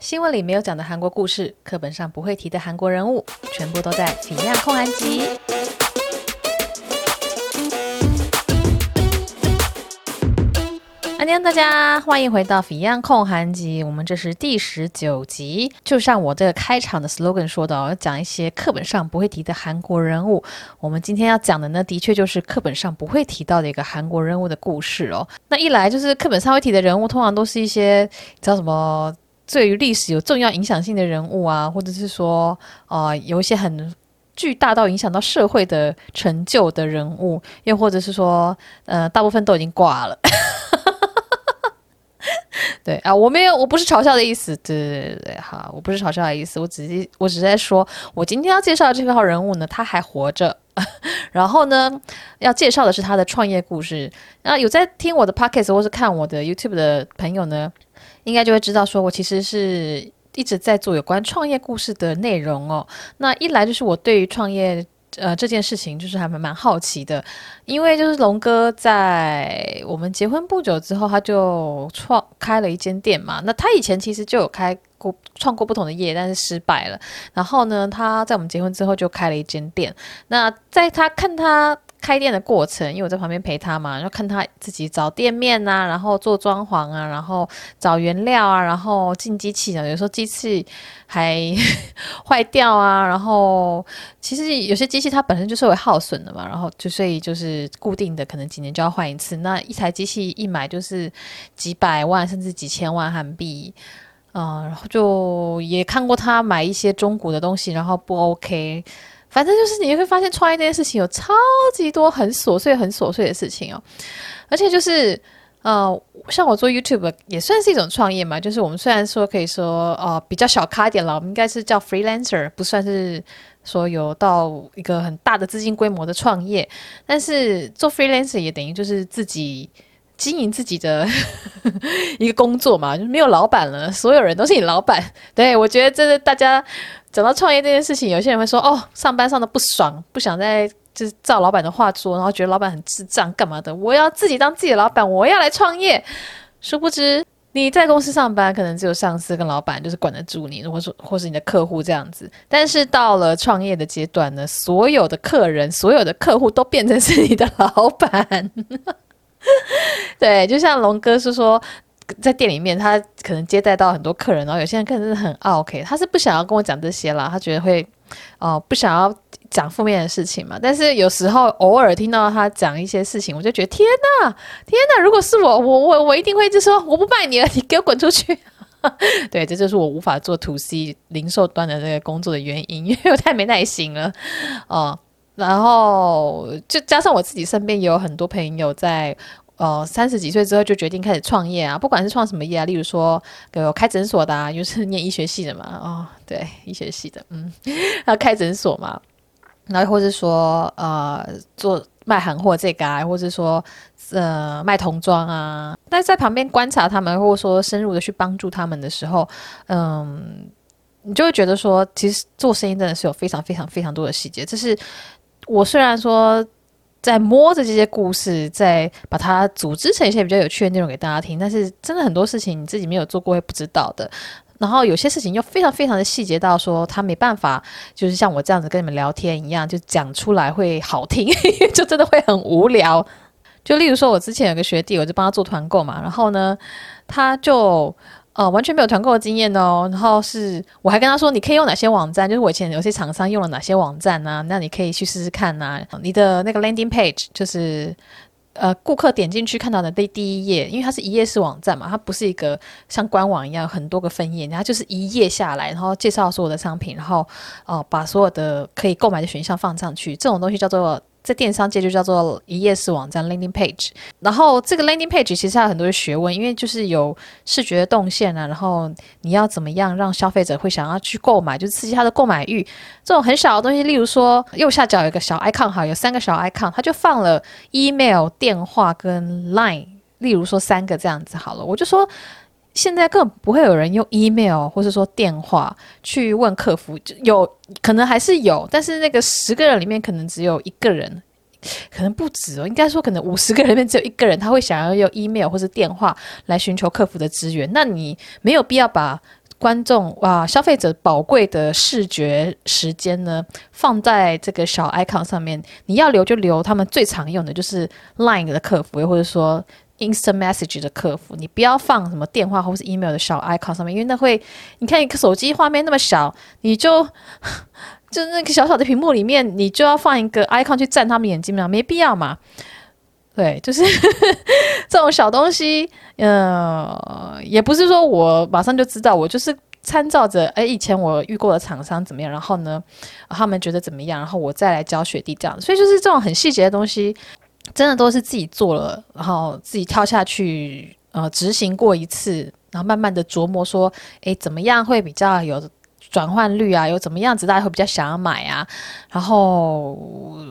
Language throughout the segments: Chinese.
新闻里没有讲的韩国故事，课本上不会提的韩国人物，全部都在《Fion 焢韩集》。安妞，大家欢迎回到《Fion 焢韩集》，我们这是第十九集。就像我这个开场的 slogan 说的，要讲一些课本上不会提的韩国人物。我们今天要讲的呢，的确就是课本上不会提到的一个韩国人物的故事哦。那一来就是课本上会提的人物，通常都是一些叫什么？对于历史有重要影响性的人物啊，或者是说，呃，有一些很巨大到影响到社会的成就的人物，又或者是说，呃，大部分都已经挂了。对啊，我没有，我不是嘲笑的意思，对对对对，好，我不是嘲笑的意思，我只是我只是在说，我今天要介绍的这个号人物呢，他还活着，然后呢，要介绍的是他的创业故事。那有在听我的 podcast 或是看我的 YouTube 的朋友呢，应该就会知道，说我其实是一直在做有关创业故事的内容哦。那一来就是我对于创业呃这件事情就是还蛮蛮好奇的，因为就是龙哥在我们结婚不久之后，他就创开了一间店嘛。那他以前其实就有开过创过不同的业，但是失败了。然后呢，他在我们结婚之后就开了一间店。那在他看他。开店的过程，因为我在旁边陪他嘛，然后看他自己找店面啊，然后做装潢啊，然后找原料啊，然后进机器啊，有时候机器还 坏掉啊，然后其实有些机器它本身就是会耗损的嘛，然后就所以就是固定的，可能几年就要换一次。那一台机器一买就是几百万甚至几千万韩币，嗯，然后就也看过他买一些中古的东西，然后不 OK。反正就是你会发现创业这件事情有超级多很琐碎、很琐碎的事情哦，而且就是呃，像我做 YouTube 也算是一种创业嘛。就是我们虽然说可以说呃比较小咖一点了，我们应该是叫 freelancer，不算是说有到一个很大的资金规模的创业，但是做 freelancer 也等于就是自己经营自己的 一个工作嘛，就没有老板了，所有人都是你老板。对，我觉得这是大家。讲到创业这件事情，有些人会说：“哦，上班上的不爽，不想再就是照老板的话做，然后觉得老板很智障，干嘛的？我要自己当自己的老板，我要来创业。”殊不知你在公司上班，可能只有上司跟老板就是管得住你，或是或是你的客户这样子。但是到了创业的阶段呢，所有的客人、所有的客户都变成是你的老板。对，就像龙哥是说。在店里面，他可能接待到很多客人，然后有些人可能是很 OK，他是不想要跟我讲这些啦，他觉得会哦、不想要讲负面的事情嘛。但是有时候偶尔听到他讲一些事情，我就觉得天哪，天哪！如果是我，我我我一定会就说我不卖你了，你给我滚出去。对，这就是我无法做 To C 零售端的这个工作的原因，因为我太没耐心了哦、然后就加上我自己身边也有很多朋友在。呃，三十几岁之后就决定开始创业啊，不管是创什么业啊，例如说有开诊所的啊，又是念医学系的嘛，哦，对，医学系的，嗯，要开诊所嘛，然后或者说呃做卖行货这个啊，或者说呃卖童装啊，但是在旁边观察他们，或者说深入的去帮助他们的时候，嗯，你就会觉得说，其实做生意真的是有非常非常非常多的细节，这是我虽然说。在摸着这些故事，再把它组织成一些比较有趣的内容给大家听。但是真的很多事情你自己没有做过会不知道的。然后有些事情又非常非常的细节到说他没办法，就是像我这样子跟你们聊天一样，就讲出来会好听，就真的会很无聊。就例如说，我之前有个学弟，我就帮他做团购嘛，然后呢，他就。哦，完全没有团购的经验哦。然后是我还跟他说，你可以用哪些网站？就是我以前有些厂商用了哪些网站呢、那你可以去试试看呐、啊。你的那个 landing page 就是呃，顾客点进去看到的第第一页，因为它是一页式网站嘛，它不是一个像官网一样很多个分页，它就是一页下来，然后介绍所有的商品，然后哦、呃，把所有的可以购买的选项放上去。这种东西叫做。在电商界就叫做一页式网站 （landing page），然后这个 landing page 其实它有很多的学问，因为就是有视觉动线啊，然后你要怎么样让消费者会想要去购买，就刺激他的购买欲。这种很小的东西，例如说右下角有一个小 icon 哈，有三个小 icon，它就放了 email、电话跟 line，例如说三个这样子好了，我就说。现在根本不会有人用 email 或是说电话去问客服，就有可能还是有，但是那个十个人里面可能只有一个人，可能不止哦，应该说可能五十个人里面只有一个人他会想要用 email 或是电话来寻求客服的资源。那你没有必要把观众哇消费者宝贵的视觉时间呢，放在这个小 icon 上面。你要留就留他们最常用的，就是 Line 的客服，又或者说 Instant Message 的客服。你不要放什么电话或是 email 的小 icon 上面，因为那会，你看一个手机画面那么小，你就 就那个小小的屏幕里面，你就要放一个 icon 去占他们眼睛嘛，没必要嘛。对，就是 这种小东西，呃，也不是说我马上就知道，我就是参照着，哎，以前我遇过的厂商怎么样，然后呢，他们觉得怎么样，然后我再来教学弟这样。所以就是这种很细节的东西，真的都是自己做了，然后自己跳下去，呃，执行过一次，然后慢慢的琢磨说，哎，怎么样会比较有。转换率啊，有怎么样子，大家会比较想要买啊。然后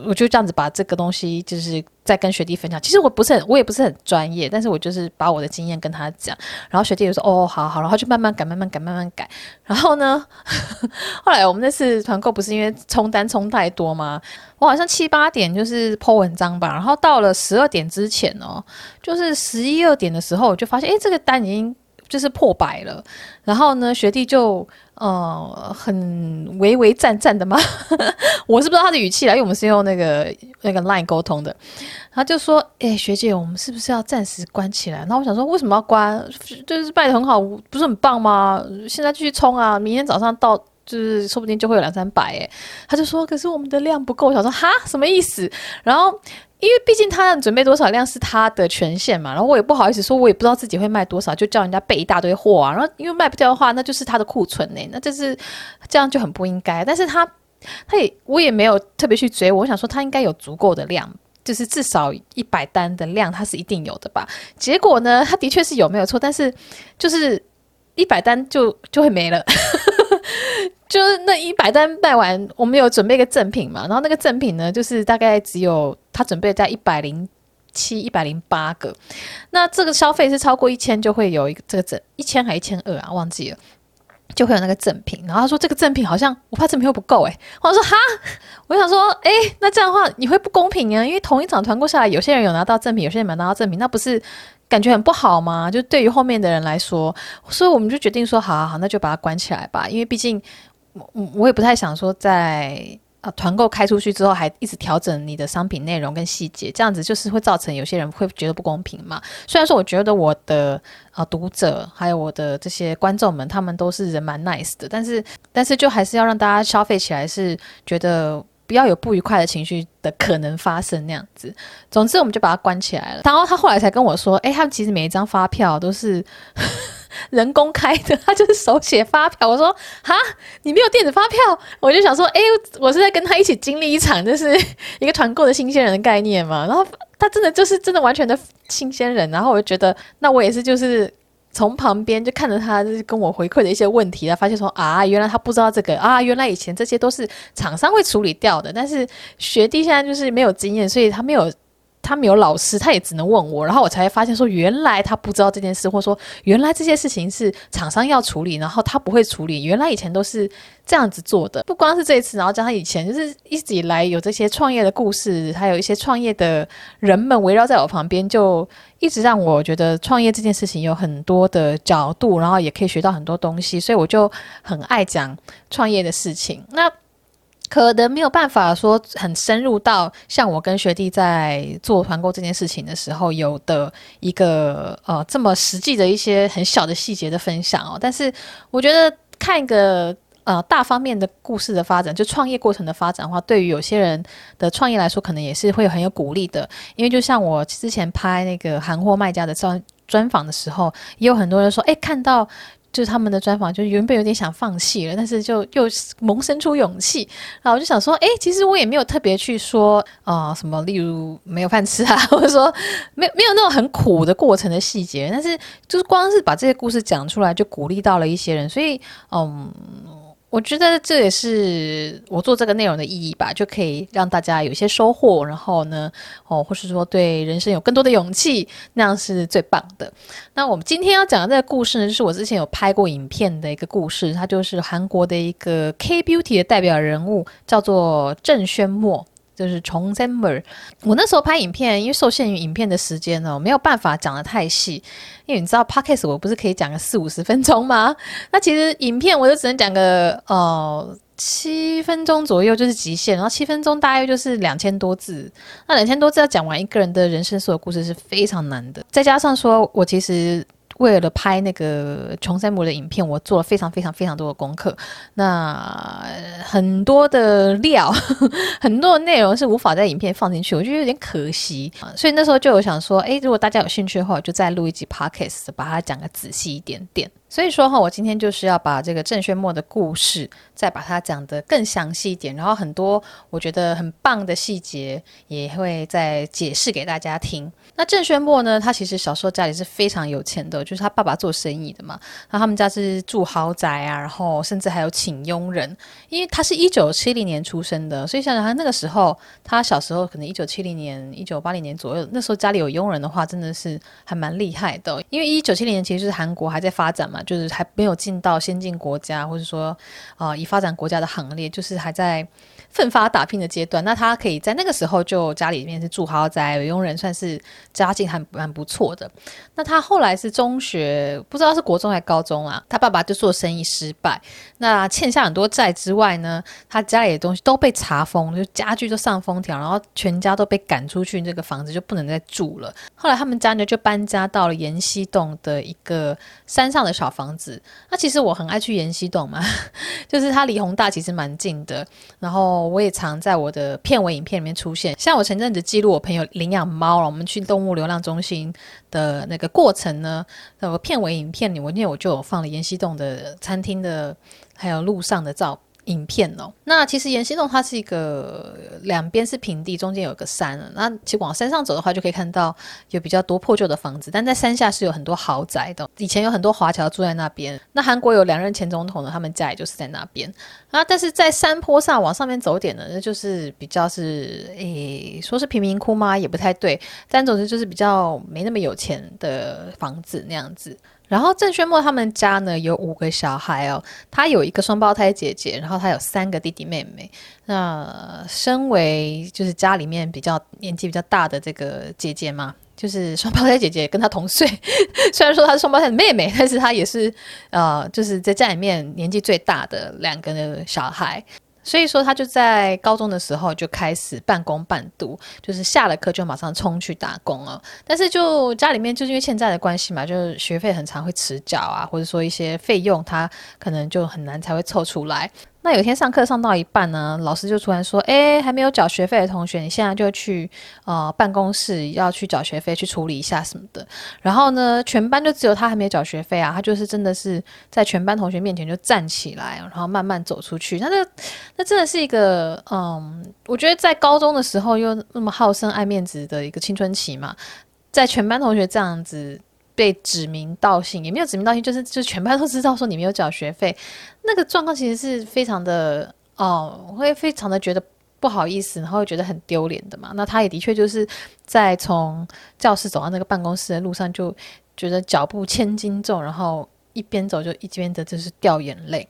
我就这样子把这个东西，就是再跟学弟分享。其实我不是很，我也不是很专业，但是我就是把我的经验跟他讲。然后学弟就说：“哦，好好。”然后就慢慢改，慢慢改，慢慢改。然后呢，后来我们那次团购不是因为冲单冲太多吗？我好像七八点就是 po 文章吧，然后到了十二点之前哦，就是十一二点的时候，我就发现，哎，这个单已经。就是破百了，然后呢，学弟就呃很唯唯战战的嘛，我是不知道他的语气啦，因为我们是用那个那个 Line 沟通的，他就说：“哎、学姐，我们是不是要暂时关起来？”然后我想说，为什么要关？就是卖得很好，不是很棒吗？现在继续冲啊，明天早上到，就是说不定就会有两三百。哎，他就说：“可是我们的量不够。”我想说：“哈，什么意思？”然后。因为毕竟他准备多少量是他的权限嘛，然后我也不好意思说，我也不知道自己会卖多少，就叫人家备一大堆货啊。然后因为卖不掉的话，那就是他的库存呢，那就是这样就很不应该。但是他他也我也没有特别去追，我想说他应该有足够的量，就是至少一百单的量，他是一定有的吧。结果呢，他的确是有没有错，但是就是一百单就就会没了。就是那一百单卖完，我们有准备一个赠品嘛，然后那个赠品呢，就是大概只有他准备在一百零七、一百零八个，那这个消费是超过一千就会有一个这个赠一千还一千二啊，忘记了，就会有那个赠品。然后他说这个赠品好像我怕赠品会不够诶。我说哈，我想说诶，那这样的话你会不公平啊，因为同一场团购下来，有些人有拿到赠品，有些人没拿到赠品，那不是感觉很不好吗？就对于后面的人来说，所以我们就决定说，好好好，那就把它关起来吧，因为毕竟。我我也不太想说在啊团购开出去之后还一直调整你的商品内容跟细节，这样子就是会造成有些人会觉得不公平嘛。虽然说我觉得我的啊读者还有我的这些观众们，他们都是人蛮 nice 的，但是但是就还是要让大家消费起来是觉得不要有不愉快的情绪的可能发生那样子。总之我们就把它关起来了。然后他后来才跟我说，哎，他们其实每一张发票都是。人工开的，他就是手写发票。我说哈，你没有电子发票？我就想说，哎，我是在跟他一起经历一场，就是一个团购的新鲜人的概念嘛。然后他真的就是真的完全的新鲜人。然后我就觉得，那我也是就是从旁边就看着他，就是跟我回馈的一些问题，他发现说啊，原来他不知道这个啊，原来以前这些都是厂商会处理掉的。但是学弟现在就是没有经验，所以他没有。他没有老师，他也只能问我，然后我才发现说，原来他不知道这件事，或者说原来这些事情是厂商要处理，然后他不会处理。原来以前都是这样子做的，不光是这一次，然后加上以前，就是一直以来有这些创业的故事，还有一些创业的人们围绕在我旁边，就一直让我觉得创业这件事情有很多的角度，然后也可以学到很多东西，所以我就很爱讲创业的事情。那。可能没有办法说很深入到像我跟学弟在做团购这件事情的时候有的一个呃这么实际的一些很小的细节的分享哦，但是我觉得看一个呃大方面的故事的发展，就创业过程的发展的话，对于有些人的创业来说，可能也是会很有鼓励的。因为就像我之前拍那个韩货卖家的专专访的时候，也有很多人说，哎，看到。就是他们的专访，就原本有点想放弃了，但是就又萌生出勇气。然后我就想说，哎，其实我也没有特别去说啊、什么，例如没有饭吃啊，或者说没有没有那种很苦的过程的细节。但是就是光是把这些故事讲出来，就鼓励到了一些人。所以，嗯。我觉得这也是我做这个内容的意义吧，就可以让大家有一些收获，然后呢，哦，或是说对人生有更多的勇气，那样是最棒的。那我们今天要讲的这个故事呢，就是我之前有拍过影片的一个故事，它就是韩国的一个 K Beauty 的代表人物，叫做郑宣墨。就是从 December。我那时候拍影片，因为受限于影片的时间呢，没有办法讲得太细。因为你知道 Podcast 我不是可以讲个四五十分钟吗？那其实影片我就只能讲个呃七分钟左右就是极限，然后七分钟大约就是两千多字。那两千多字要讲完一个人的人生所有故事是非常难的，再加上说我其实。为了拍那个穷山姆的影片，我做了非常非常非常多的功课。那很多的料，很多的内容是无法在影片放进去，我觉得有点可惜。所以那时候就有想说，诶，如果大家有兴趣的话，我就再录一集 podcast，把它讲个仔细一点点。所以说哈，我今天就是要把这个郑轩墨的故事再把它讲得更详细一点，然后很多我觉得很棒的细节也会再解释给大家听。那郑轩墨呢，他其实小时候家里是非常有钱的，就是他爸爸做生意的嘛，那他们家是住豪宅啊，然后甚至还有请佣人，因为他是一九七零年出生的，所以想想他那个时候，他小时候可能一九七零年、一九八零年左右，那时候家里有佣人的话，真的是还蛮厉害的，因为一九七零年其实就是韩国还在发展嘛。就是还没有进到先进国家，或者说啊、呃，已发展国家的行列，就是还在奋发打拼的阶段。那他可以在那个时候就家里面是住豪宅，佣人，算是家境还蛮不错的。那他后来是中学，不知道是国中还是高中啊，他爸爸就做生意失败，那欠下很多债之外呢，他家里的东西都被查封，就家具都上封条，然后全家都被赶出去，这个房子就不能再住了。后来他们家呢就搬家到了延西洞的一个山上的小房子。那其实我很爱去延西洞嘛，就是它离弘大其实蛮近的。然后我也常在我的片尾影片里面出现。像我前阵子记录我朋友领养猫了，我们去动物流浪中心的那个过程呢，那个片尾影片里，我那我就有放了延禧洞的餐厅的，还有路上的照。影片哦，那其实延禧洞它是一个两边是平地，中间有个山。那其实往山上走的话，就可以看到有比较多破旧的房子，但在山下是有很多豪宅的。以前有很多华侨住在那边。那韩国有两任前总统呢，他们家也就是在那边啊。但是在山坡上往上面走点呢，那就是比较是诶，说是贫民窟吗？也不太对。但总之就是比较没那么有钱的房子那样子。然后郑轩墨他们家呢有五个小孩哦，他有一个双胞胎姐姐，然后他有三个弟弟妹妹。那身为就是家里面比较年纪比较大的这个姐姐嘛，就是双胞胎姐姐跟他同岁，虽然说她是双胞胎的妹妹，但是她也是呃，就是在家里面年纪最大的两个小孩。所以说，他就在高中的时候就开始半工半读，就是下了课就马上冲去打工了。但是就家里面就是因为欠债的关系嘛，就是学费很常会迟缴啊，或者说一些费用他可能就很难才会凑出来。那有一天上课上到一半呢，老师就突然说：“哎，还没有缴学费的同学，你现在就去呃办公室要去缴学费，去处理一下什么的。”然后呢，全班就只有他还没有缴学费啊，他就是真的是在全班同学面前就站起来，然后慢慢走出去。那那那真的是一个嗯，我觉得在高中的时候又那么好胜爱面子的一个青春期嘛，在全班同学这样子。被指名道姓，也没有指名道姓，就是就是全班都知道说你没有缴学费，那个状况其实是非常的哦，会非常的觉得不好意思，然后会觉得很丢脸的嘛。那他也的确就是在从教室走到那个办公室的路上，就觉得脚步千斤重，然后一边走就一边的就是掉眼泪。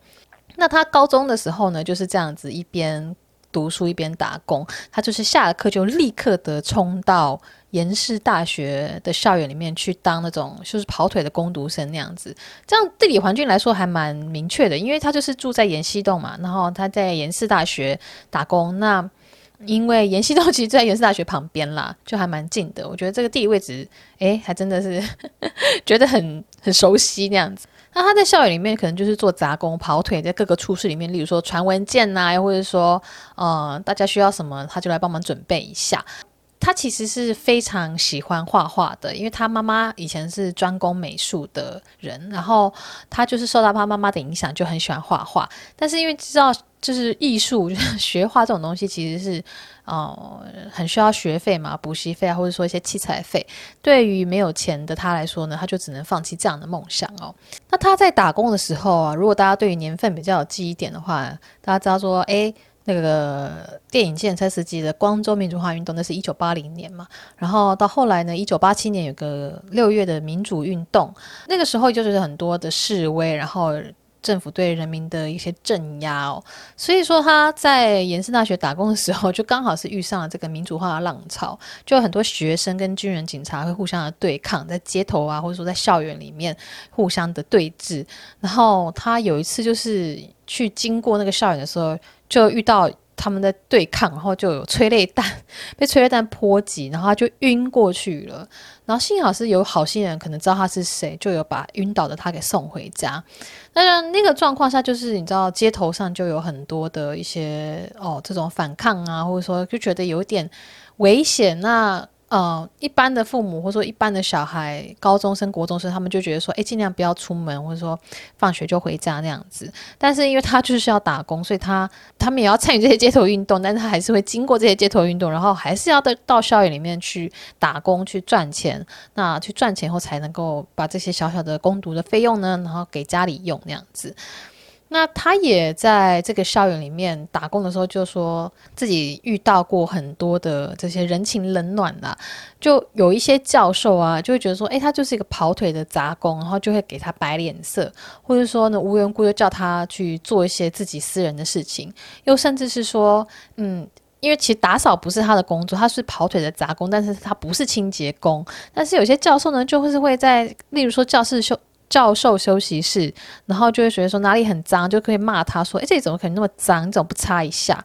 那他高中的时候呢，就是这样子一边读书一边打工，他就是下了课就立刻的冲到。延世大学的校园里面去当那种就是跑腿的工读生那样子，这样地理环境来说还蛮明确的，因为他就是住在延西洞嘛，然后他在延世大学打工。那因为延西洞 其实在延世大学旁边啦，就还蛮近的。我觉得这个地理位置，诶，还真的是 觉得很很熟悉那样子。那他在校园里面可能就是做杂工跑腿，在各个处室里面，例如说传文件呐、又或者说呃大家需要什么，他就来帮忙准备一下。他其实是非常喜欢画画的，因为他妈妈以前是专攻美术的人，然后他就是受到他妈妈的影响，就很喜欢画画。但是因为知道就是艺术，就是学画这种东西，其实是 呃很需要学费嘛，补习费啊，或者说一些器材费。对于没有钱的他来说呢，他就只能放弃这样的梦想哦。那他在打工的时候啊，如果大家对于年份比较有记忆点的话，大家知道说，诶。那个电影计程车司机的光州民主化运动，那是一九八零年嘛。然后到后来呢，一九八七年有个六月的民主运动，那个时候就是很多的示威，然后政府对人民的一些镇压哦。所以说他在延世大学打工的时候，就刚好是遇上了这个民主化的浪潮，就很多学生跟军人、警察会互相的对抗，在街头啊，或者说在校园里面互相的对峙。然后他有一次就是去经过那个校园的时候，就遇到。他们在对抗，然后就有催泪弹 被催泪弹波及，然后他就晕过去了。然后幸好是有好心人，可能知道他是谁，就有把晕倒的他给送回家。那那个状况下，就是你知道街头上就有很多的一些哦这种反抗啊，或者说就觉得有点危险那。呃，一般的父母或者说一般的小孩，高中生、国中生，他们就觉得说，哎，尽量不要出门，或者说放学就回家那样子。但是因为他就是要打工，所以他他们也要参与这些街头运动，但是他还是会经过这些街头运动，然后还是要到到校园里面去打工去赚钱。那去赚钱后才能够把这些小小的工读的费用呢，然后给家里用那样子。那他也在这个校园里面打工的时候，就说自己遇到过很多的这些人情冷暖啊，就有一些教授啊，就会觉得说，诶，他就是一个跑腿的杂工，然后就会给他摆脸色，或者说呢，无缘故就叫他去做一些自己私人的事情，又甚至是说，嗯，因为其实打扫不是他的工作，他是跑腿的杂工，但是他不是清洁工，但是有些教授呢，就会是会在，例如说教室休。教授休息室，然后就会觉得说哪里很脏，就可以骂他说：“哎，这里怎么可能那么脏？你怎么不擦一下？”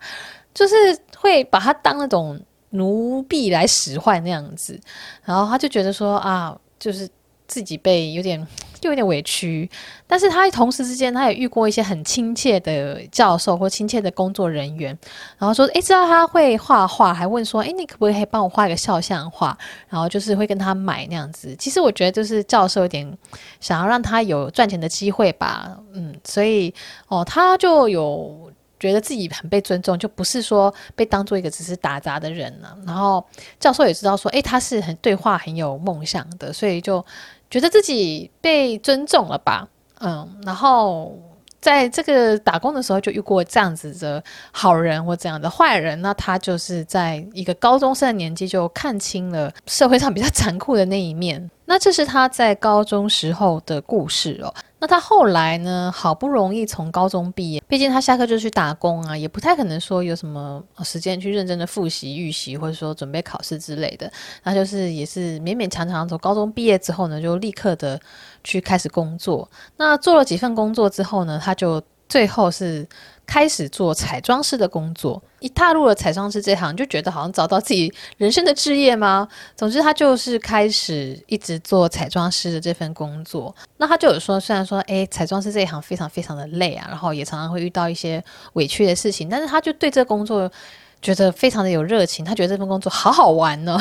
就是会把他当那种奴婢来使唤那样子，然后他就觉得说啊，就是。自己被有点就有点委屈，但是他同时之间他也遇过一些很亲切的教授或亲切的工作人员，然后说，诶，知道他会画画，还问说，诶，你可不可以帮我画一个肖像画？然后就是会跟他买那样子。其实我觉得就是教授有点想要让他有赚钱的机会吧，嗯，所以哦，他就有。觉得自己很被尊重，就不是说被当做一个只是打杂的人了。然后教授也知道说，诶，他是很对话很有梦想的，所以就觉得自己被尊重了吧。嗯，然后在这个打工的时候就遇过这样子的好人或这样的坏人，那他就是在一个高中生的年纪就看清了社会上比较残酷的那一面。那这是他在高中时候的故事哦。那他后来呢？好不容易从高中毕业，毕竟他下课就去打工啊，也不太可能说有什么时间去认真的复习、预习，或者说准备考试之类的。那就是也是勉勉强强从高中毕业之后呢，就立刻的去开始工作。那做了几份工作之后呢，他就最后是。开始做彩妆师的工作，一踏入了彩妆师这行，就觉得好像找到自己人生的志业吗？总之，他就是开始一直做彩妆师的这份工作。那他就有说，虽然说，诶，彩妆师这一行非常非常的累啊，然后也常常会遇到一些委屈的事情，但是他就对这工作。觉得非常的有热情，他觉得这份工作好好玩呢，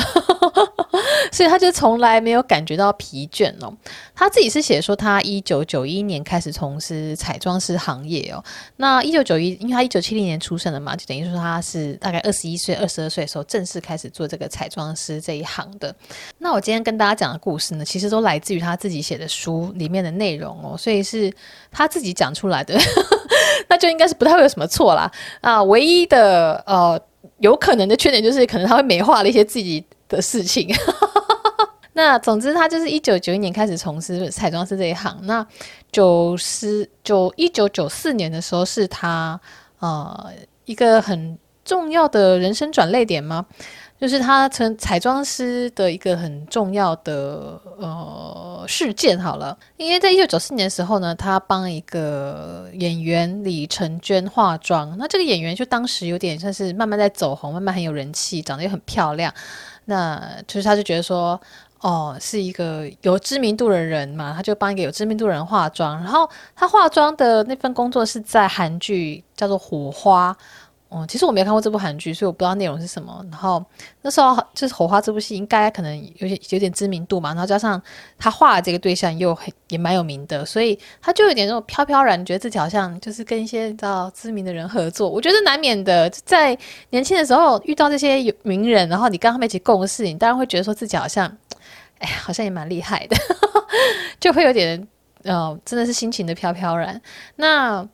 所以他就从来没有感觉到疲倦哦。他自己是写说，他一九九一年开始从事彩妆师行业哦。那一九九一，因为他一九七零年出生的嘛，就等于说他是大概二十一岁、二十二岁的时候正式开始做这个彩妆师这一行的。那我今天跟大家讲的故事呢，其实都来自于他自己写的书里面的内容哦，所以是他自己讲出来的，那就应该是不太会有什么错啦。啊，唯一的呃。有可能的缺点就是，可能他会美化了一些自己的事情。那总之，他就是一九九一年开始从事彩妆师这一行。那九十九一九九四年的时候，是他呃一个很重要的人生转捩点吗？就是他成彩妆师的一个很重要的呃事件。好了，因为在一九九四年的时候呢，他帮一个演员李成娟化妆。那这个演员就当时有点像是慢慢在走红，慢慢很有人气，长得又很漂亮。那就是他就觉得说，哦，是一个有知名度的人嘛，他就帮一个有知名度的人化妆。然后他化妆的那份工作是在韩剧叫做《火花》。哦，其实我没有看过这部韩剧，所以我不知道内容是什么。然后那时候就是《火花》这部戏，应该可能有点有点知名度嘛。然后加上他画的这个对象又很也蛮有名的，所以他就有点那种飘飘然，觉得自己好像就是跟一些你知道知名的人合作。我觉得难免的，在年轻的时候遇到这些有名人，然后你跟他们一起共事，你当然会觉得说自己好像，哎，好像也蛮厉害的，就会有点呃，真的是心情的飘飘然。那。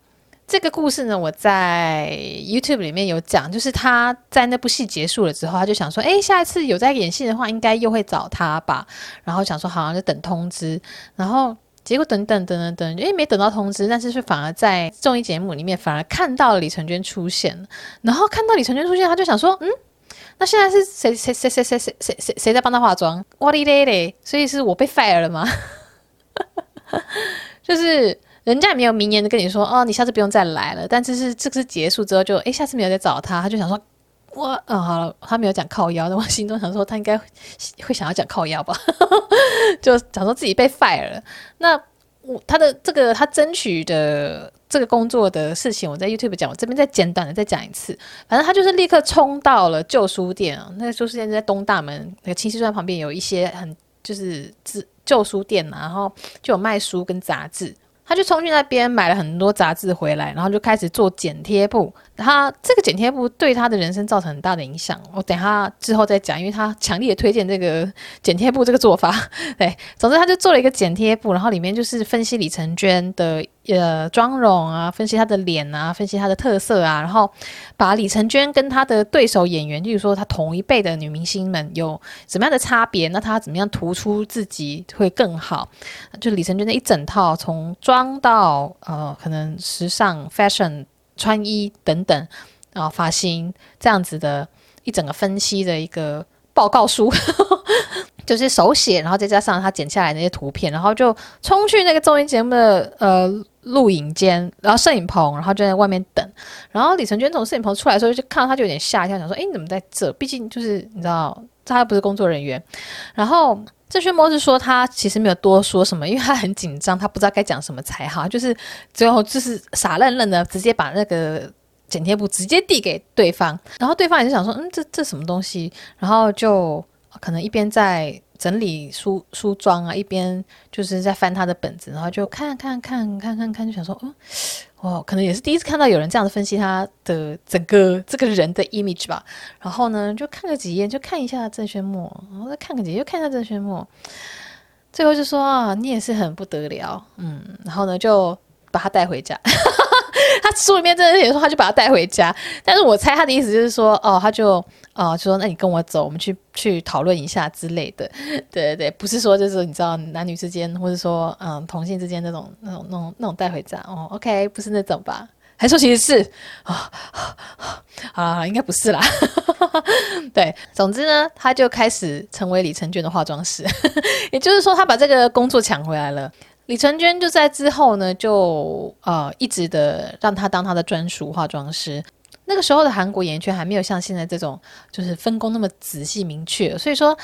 这个故事呢，我在 YouTube 里面有讲，就是他在那部戏结束了之后，他就想说，哎，下一次有在演戏的话，应该又会找他吧。然后想说，好像就等通知。然后结果等等等等等，因为没等到通知，但是是反而在综艺节目里面反而看到了李成娟出现，然后看到李成娟出现，他就想说，嗯，那现在是谁谁谁谁谁谁谁谁在帮他化妆？哇哩咧咧，所以是我被 fire 了吗？就是人家也没有明言的跟你说，哦，你下次不用再来了。但这是这个是结束之后就，就哎，下次没有再找他，他就想说。我嗯好了，他没有讲靠腰，但我心中想说他应该会想要讲靠腰吧，就想说自己被 fire 了。那我他的这个他争取的这个工作的事情，我在 YouTube 讲，我这边再简短的再讲一次。反正他就是立刻冲到了旧书店啊，那个旧书店在东大门那个清溪川旁边，有一些很就是旧书店嘛，然后就有卖书跟杂志。他就冲去那边买了很多杂志回来，然后就开始做剪贴簿。他这个剪贴簿对他的人生造成很大的影响。我等下之后再讲，因为他强烈推荐这个剪贴簿这个做法。对，总之他就做了一个剪贴簿，然后里面就是分析李成娟的呃妆容啊，分析她的脸啊，分析她的特色啊，然后把李成娟跟她的对手演员，例如说她同一辈的女明星们有什么样的差别，那她怎么样突出自己会更好？就李成娟的一整套从妆。到呃，可能时尚、fashion、穿衣等等，然后发型这样子的一整个分析的一个报告书，就是手写，然后再加上他剪下来那些图片，然后就冲去那个综艺节目的呃录影间，然后摄影棚，然后就在外面等。然后李承娟从摄影棚出来的时候，就看到他就有点吓一跳，想说：“哎，你怎么在这？毕竟就是你知道，他不是工作人员。”然后。郑轩墨是说他其实没有多说什么，因为他很紧张，他不知道该讲什么才好，就是最后就是傻愣愣的直接把那个剪贴簿直接递给对方，然后对方也是想说，嗯，这这什么东西，然后就可能一边在整理书梳妆啊，一边就是在翻他的本子，然后就看看看看看看，就想说，嗯。哦，可能也是第一次看到有人这样子分析他的整个这个人的 image 吧。然后呢，就看个几页，就看一下郑轩墨，然后再看个几页，又看一下郑轩墨。最后就说啊，你也是很不得了，嗯。然后呢，就把他带回家。他书里面真的写说，他就把他带回家。但是我猜他的意思就是说，哦，他就哦，就说那你跟我走，我们去去讨论一下之类的。对对对，不是说就是你知道男女之间，或者说嗯同性之间那种那种那种那种带回家哦。OK，不是那种吧？还说其实是啊啊，应该不是啦。对，总之呢，他就开始成为李成娟的化妆师，也就是说，他把这个工作抢回来了。李成娟就在之后呢，就呃一直的让他当他的专属化妆师。那个时候的韩国演艺圈还没有像现在这种就是分工那么仔细明确，所以说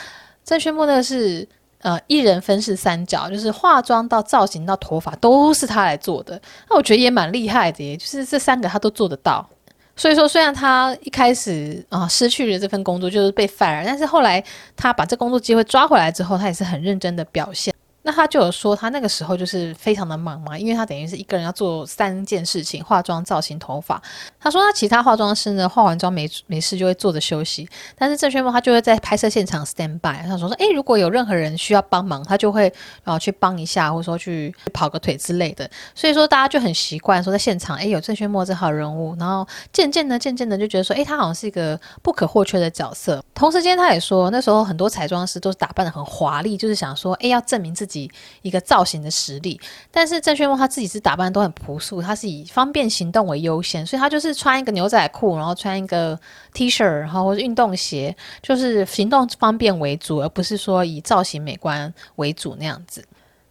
郑轩墨那个是呃一人分饰三角，就是化妆到造型到头发都是他来做的。那我觉得也蛮厉害的耶，就是这三个他都做得到。所以说，虽然他一开始啊、失去了这份工作，就是被 fire，但是后来他把这工作机会抓回来之后，他也是很认真的表现。那他就有说，他那个时候就是非常的忙嘛，因为他等于是一个人要做三件事情：化妆、造型、头发。他说他其他化妆师呢，化完妆没没事就会坐着休息，但是郑轩墨他就会在拍摄现场 stand by。他说说，诶，如果有任何人需要帮忙，他就会然后去帮一下，或者说去跑个腿之类的。所以说大家就很习惯说在现场，诶，有郑轩墨这号人物，然后渐渐的、渐渐的就觉得说，诶，他好像是一个不可或缺的角色。同时间他也说，那时候很多彩妆师都是打扮的很华丽，就是想说，诶，要证明自己。一个造型的实力，但是郑轩墨他自己是打扮都很朴素，他是以方便行动为优先，所以他就是穿一个牛仔裤，然后穿一个 T 恤，然后或者运动鞋，就是行动方便为主，而不是说以造型美观为主那样子。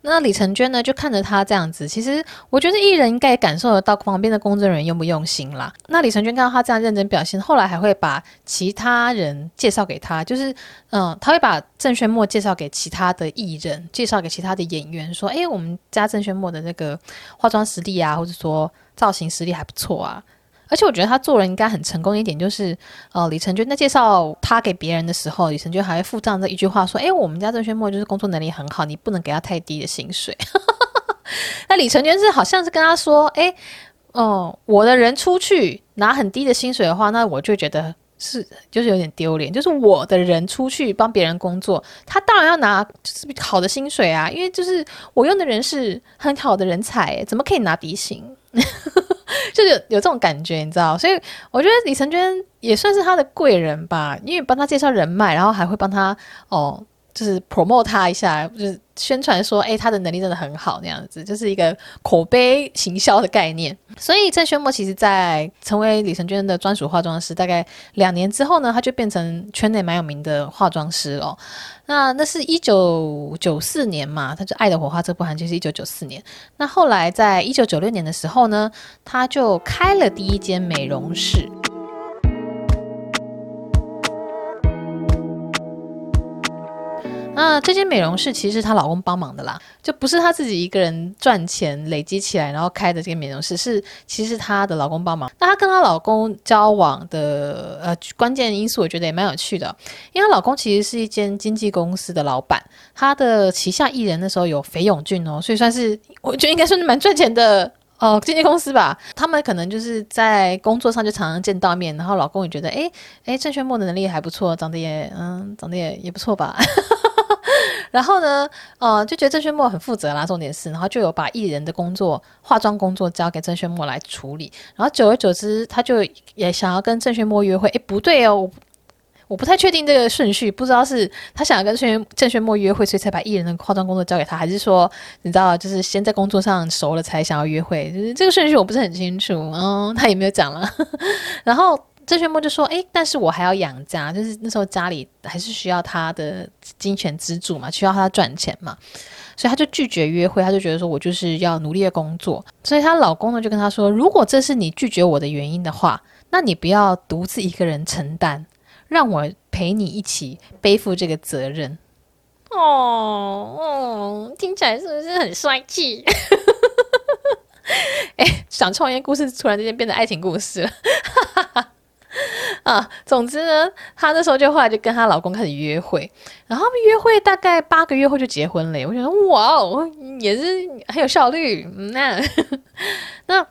那李成娟呢，就看着他这样子，其实我觉得艺人应该感受得到旁边的工作人员用不用心啦。那李成娟看到他这样认真表现，后来还会把其他人介绍给他，就是嗯，他会把郑轩墨介绍给其他的艺人，介绍给其他的演员，说，诶，我们家郑轩墨的那个化妆实力啊，或者说造型实力还不错啊。而且我觉得他做人应该很成功一点，就是，呃，李成娟在介绍他给别人的时候，李成娟还会附上这一句话说：“哎，我们家郑轩墨就是工作能力很好，你不能给他太低的薪水。”那李成娟是好像是跟他说：“哎，哦、我的人出去拿很低的薪水的话，那我就觉得是就是有点丢脸。就是我的人出去帮别人工作，他当然要拿就是好的薪水啊，因为就是我用的人是很好的人才，怎么可以拿低薪？”就是有这种感觉，你知道，所以我觉得李承娟也算是他的贵人吧，因为帮他介绍人脉，然后还会帮他哦，就是 promote 他一下，就是宣传说，哎，他的能力真的很好，那样子就是一个口碑行销的概念。所以郑轩墨其实，在成为李承娟的专属化妆师大概两年之后呢，他就变成圈内蛮有名的化妆师哦。那那是一九九四年嘛，他就《爱的火花》这部韩剧是一九九四年。那后来在一九九六年的时候呢，他就开了第一间美容室。那这间美容室其实是她老公帮忙的啦，就不是她自己一个人赚钱累积起来然后开的这个美容室，是其实她的老公帮忙。那她跟她老公交往的呃关键因素，我觉得也蛮有趣的，因为她老公其实是一间经纪公司的老板，他的旗下艺人那时候有裴勇俊哦，所以算是我觉得应该算是蛮赚钱的哦经纪公司吧。他们可能就是在工作上就常常见到面，然后老公也觉得哎哎郑轩墨的能力还不错，长得也嗯长得也也不错吧。然后呢，呃，就觉得郑轩墨很负责啦，重点是，然后就有把艺人的工作、化妆工作交给郑轩墨来处理。然后久而久之，他就也想要跟郑轩墨约会。诶，不对哦，我，不太确定这个顺序，不知道是他想要跟郑郑轩墨约会，所以才把艺人的化妆工作交给他，还是说，你知道，就是先在工作上熟了才想要约会，就是这个顺序我不是很清楚。嗯，他也没有讲了。然后。郑轩墨就说：“诶，但是我还要养家，就是那时候家里还是需要他的金钱资助嘛，需要他赚钱嘛，所以他就拒绝约会。他就觉得说，我就是要努力的工作。所以她老公呢就跟她说，如果这是你拒绝我的原因的话，那你不要独自一个人承担，让我陪你一起背负这个责任。哦，哦，听起来是不是很帅气？诶，想创业故事突然之间变成爱情故事了。” 啊，总之呢，她那时候就后来就跟她老公开始约会，然后他们约会大概八个月后就结婚了。我觉得哇哦，也是很有效率。那那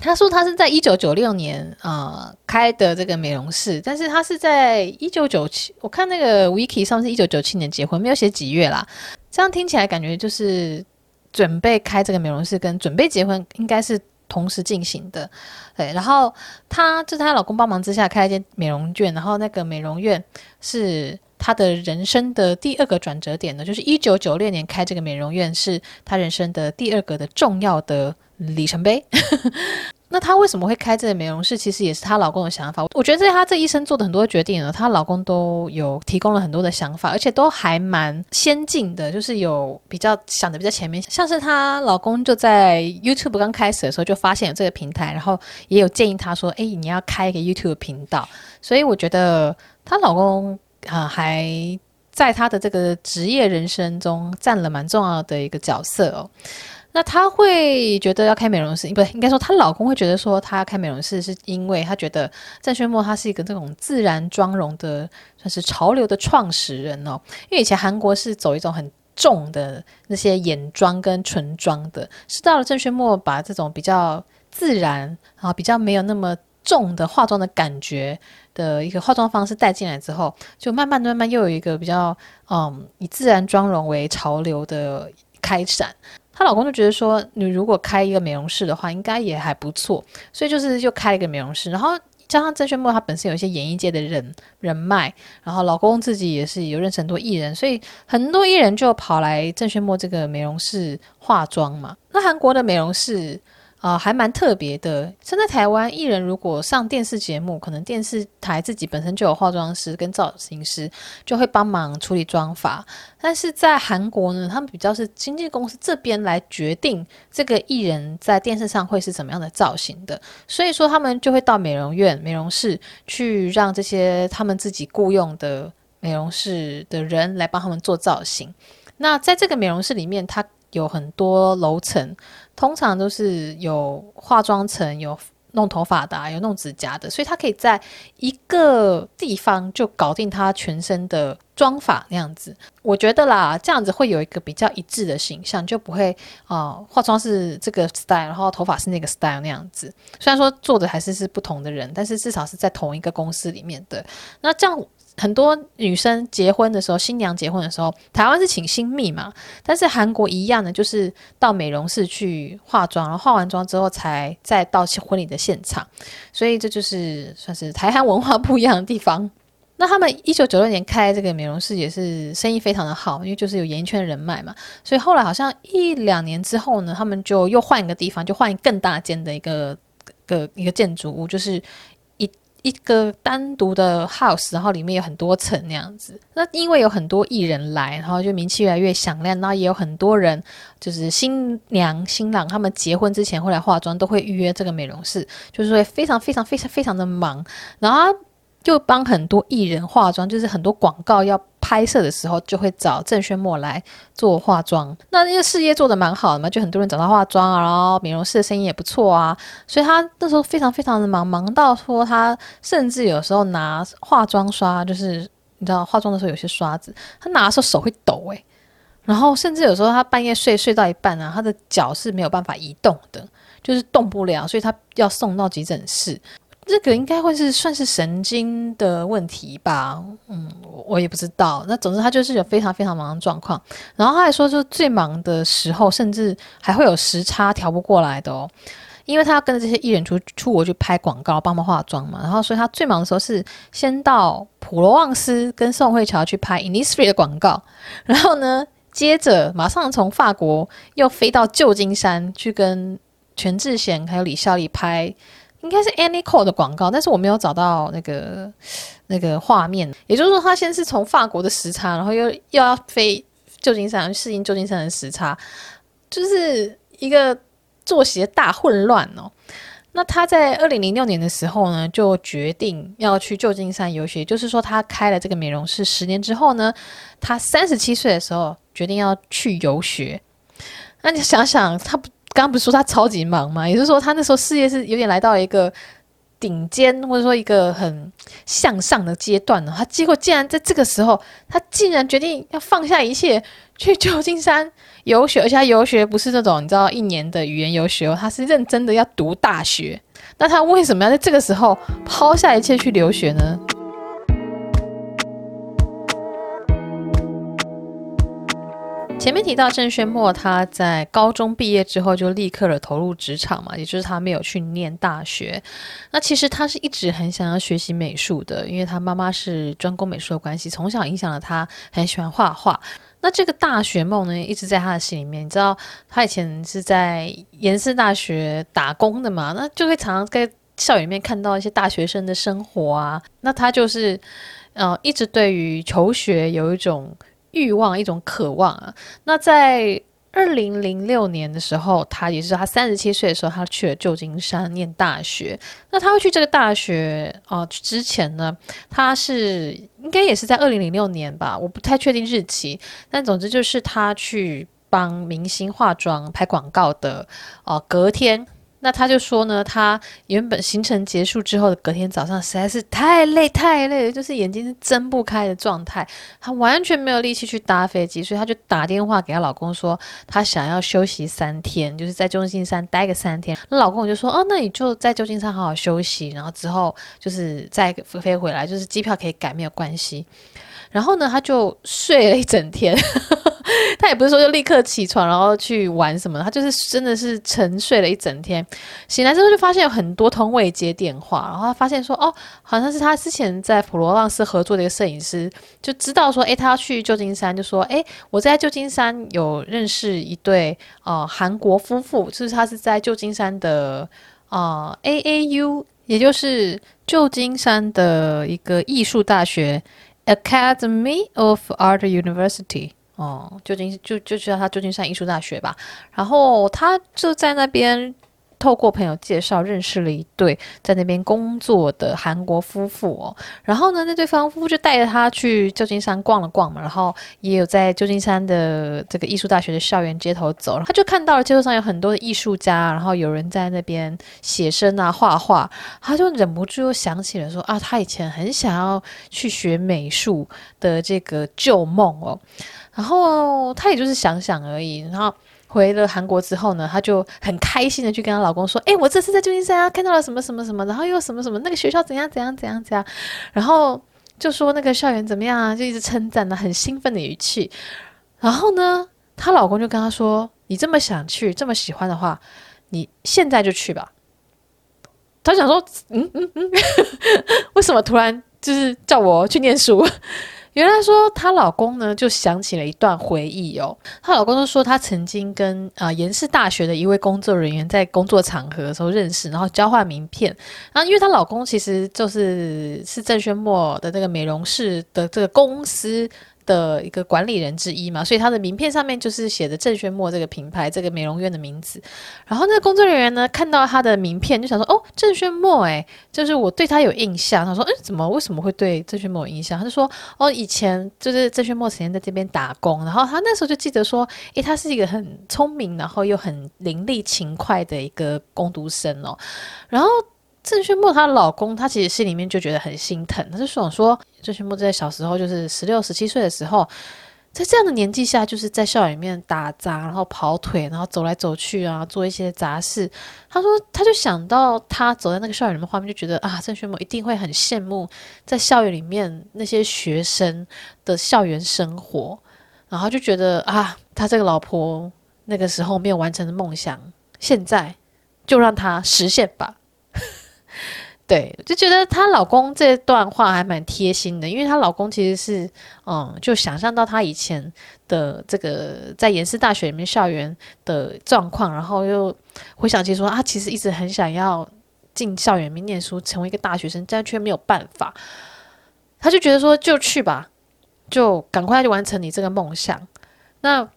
她说她是在一九九六年啊、呃、开的这个美容室，但是她是在一九九七，我看那个 Wiki 上是一九九七年结婚，没有写几月啦。这样听起来感觉就是准备开这个美容室跟准备结婚应该是。同时进行的，对，然后她就是她老公帮忙之下开了一间美容院，然后那个美容院是她的人生的第二个转折点呢，就是一九九六年开这个美容院是她人生的第二个的重要的里程碑。那她为什么会开这个美容室？其实也是她老公的想法。我觉得在她这一生做的很多决定呢，她老公都有提供了很多的想法，而且都还蛮先进的，就是有比较想的比较前面。像是她老公就在 YouTube 刚开始的时候就发现有这个平台，然后也有建议她说：“哎，你要开一个 YouTube 频道。”所以我觉得她老公啊、还在她的这个职业人生中占了蛮重要的一个角色哦。那她会觉得要开美容室，不对，应该说她老公会觉得说她开美容室，是因为他觉得郑轩墨他是一个这种自然妆容的，算是潮流的创始人哦。因为以前韩国是走一种很重的那些眼妆跟唇妆的，是到了郑轩墨把这种比较自然啊，比较没有那么重的化妆的感觉的一个化妆方式带进来之后，就慢慢慢慢又有一个比较嗯以自然妆容为潮流的开展。她老公就觉得说，你如果开一个美容室的话，应该也还不错，所以就是就开了一个美容室。然后加上郑轩墨，他本身有一些演艺界的人人脉，然后老公自己也是有认识很多艺人，所以很多艺人就跑来郑轩墨这个美容室化妆嘛。那韩国的美容室。啊、还蛮特别的。现在台湾艺人如果上电视节目，可能电视台自己本身就有化妆师跟造型师，就会帮忙处理妆发。但是在韩国呢，他们比较是经纪公司这边来决定这个艺人在电视上会是怎么样的造型的。所以说，他们就会到美容院、美容室去让这些他们自己雇佣的美容室的人来帮他们做造型。那在这个美容室里面，它有很多楼层。通常都是有化妆层、有弄头发的、啊、有弄指甲的，所以他可以在一个地方就搞定他全身的妆发那样子。我觉得啦，这样子会有一个比较一致的形象，就不会啊、化妆是这个 style，然后头发是那个 style 那样子。虽然说做的还是是不同的人，但是至少是在同一个公司里面的。那这样。很多女生结婚的时候，新娘结婚的时候，台湾是请新密嘛，但是韩国一样的，就是到美容室去化妆，然后化完妆之后才再到婚礼的现场，所以这就是算是台韩文化不一样的地方。那他们一九九六年开这个美容室也是生意非常的好，因为就是有演艺圈的人脉嘛，所以后来好像一两年之后呢，他们就又换一个地方，就换更大间的一个个一个建筑物，就是一个单独的 house，然后里面有很多层那样子。那因为有很多艺人来，然后就名气越来越响亮，然后也有很多人就是新娘新郎他们结婚之前会来化妆，都会预约这个美容室，就是会非常非常非常非常的忙，然后。就帮很多艺人化妆，就是很多广告要拍摄的时候，就会找郑轩墨来做化妆。那因为事业做得蛮好的嘛，就很多人找他化妆啊，然后美容室的生意也不错啊。所以他那时候非常非常的忙，忙到说他甚至有时候拿化妆刷，就是你知道化妆的时候有些刷子，他拿的时候手会抖诶、然后甚至有时候他半夜睡睡到一半啊，他的脚是没有办法移动的，就是动不了，所以他要送到急诊室。这个应该会是算是神经的问题吧，嗯，我也不知道。那总之他就是有非常非常忙的状况，然后他还说，就最忙的时候，甚至还会有时差调不过来的哦，因为他要跟着这些艺人出出国去拍广告，帮忙化妆嘛。然后所以他最忙的时候是先到普罗旺斯跟宋慧乔去拍 Innisfree 的广告，然后呢，接着马上从法国又飞到旧金山去跟全智贤还有李孝利拍。应该是 any code 的广告，但是我没有找到那个那个画面。也就是说，他先是从法国的时差，然后又又要飞旧金山适应旧金山的时差，就是一个作息的大混乱哦。那他在二零零六年的时候呢，就决定要去旧金山游学。就是说，他开了这个美容室十年之后呢，他三十七岁的时候决定要去游学。那你想想，他不。刚刚不是说他超级忙吗？也就是说，他那时候事业是有点来到一个顶尖，或者说一个很向上的阶段呢。他结果竟然在这个时候，他竟然决定要放下一切去 旧金山游学，而且他游学不是那种你知道一年的语言游学哦，他是认真的要读大学。那他为什么要在这个时候抛下一切去留学呢？前面提到郑轩墨，他在高中毕业之后就立刻的投入职场嘛，也就是他没有去念大学。那其实他是一直很想要学习美术的，因为他妈妈是专攻美术的关系，从小影响了他很喜欢画画。那这个大学梦呢，一直在他的心里面。你知道，他以前是在延世大学打工的嘛，那就会常常在校园里面看到一些大学生的生活啊。那他就是，呃，一直对于求学有一种。欲望，一种渴望啊！那在二零零六年的时候，他也是他三十七岁的时候，他去了旧金山念大学。那他会去这个大学哦、呃，之前呢，他是应该也是在二零零六年吧，我不太确定日期。但总之就是他去帮明星化妆、拍广告的哦、隔天。那他就说呢，他原本行程结束之后的隔天早上实在是太累太累了，就是眼睛是睁不开的状态，他完全没有力气去搭飞机，所以他就打电话给她老公说，他想要休息三天，就是在旧金山待个三天。那老公就说，哦，那你就在旧金山好好休息，然后之后就是再飞回来，就是机票可以改没有关系。然后呢，他就睡了一整天。他也不是说就立刻起床然后去玩什么，他就是真的是沉睡了一整天，醒来之后就发现有很多通未接电话，然后他发现说哦，好像是他之前在普罗旺斯合作的一个摄影师，就知道说诶，他要去旧金山，就说诶，我在旧金山有认识一对呃韩国夫妇，就是他是在旧金山的呃 AAU，也就是旧金山的一个艺术大学 Academy of Art University。哦，旧金就就叫他旧金山艺术大学吧，然后他就在那边透过朋友介绍认识了一对在那边工作的韩国夫妇哦，然后呢，那对方夫妇就带着他去旧金山逛了逛嘛，然后也有在旧金山的这个艺术大学的校园街头走，他就看到了街头上有很多的艺术家，然后有人在那边写生啊、画画，他就忍不住又想起了说啊，他以前很想要去学美术的这个旧梦哦。然后他也就是想想而已，然后回了韩国之后呢，她就很开心的去跟她老公说：“哎，我这次在旧金山啊看到了什么什么什么，然后又什么什么，那个学校怎样怎样怎样怎样，然后就说那个校园怎么样啊，就一直称赞的很兴奋的语气。然后呢，她老公就跟她说：‘你这么想去，这么喜欢的话，你现在就去吧。’她想说：‘嗯嗯嗯，为什么突然？’”就是叫我去念书。原来说她老公呢，就想起了一段回忆哦。她老公就说，她曾经跟啊延世大学的一位工作人员在工作场合的时候认识，然后交换名片。然后因为她老公其实就是是郑轩墨的那个美容室的这个公司的一个管理人之一嘛，所以他的名片上面就是写着郑轩墨这个品牌、这个美容院的名字。然后那个工作人员呢，看到他的名片就想说：“哦，郑轩墨，诶，就是我对他有印象。”他说：“诶，怎么为什么会对郑轩墨有印象？”他就说：“哦，以前就是郑轩墨曾经在这边打工，然后他那时候就记得说，诶，他是一个很聪明，然后又很伶俐勤快的一个工读生哦。”然后。郑轩墨她老公，他其实心里面就觉得很心疼。他就想说，郑轩墨在小时候，就是十六、十七岁的时候，在这样的年纪下，就是在校园里面打杂，然后跑腿，然后走来走去啊，做一些杂事。他说，他就想到他走在那个校园里面画面，就觉得啊，郑轩墨一定会很羡慕在校园里面那些学生的校园生活，然后就觉得啊，他这个老婆那个时候没有完成的梦想，现在就让他实现吧。对，就觉得她老公这段话还蛮贴心的，因为她老公其实是，嗯，就想象到她以前的这个在延世大学里面校园的状况，然后又回想起说啊，其实一直很想要进校园里面念书，成为一个大学生，但却没有办法。他就觉得说，就去吧，就赶快就完成你这个梦想。那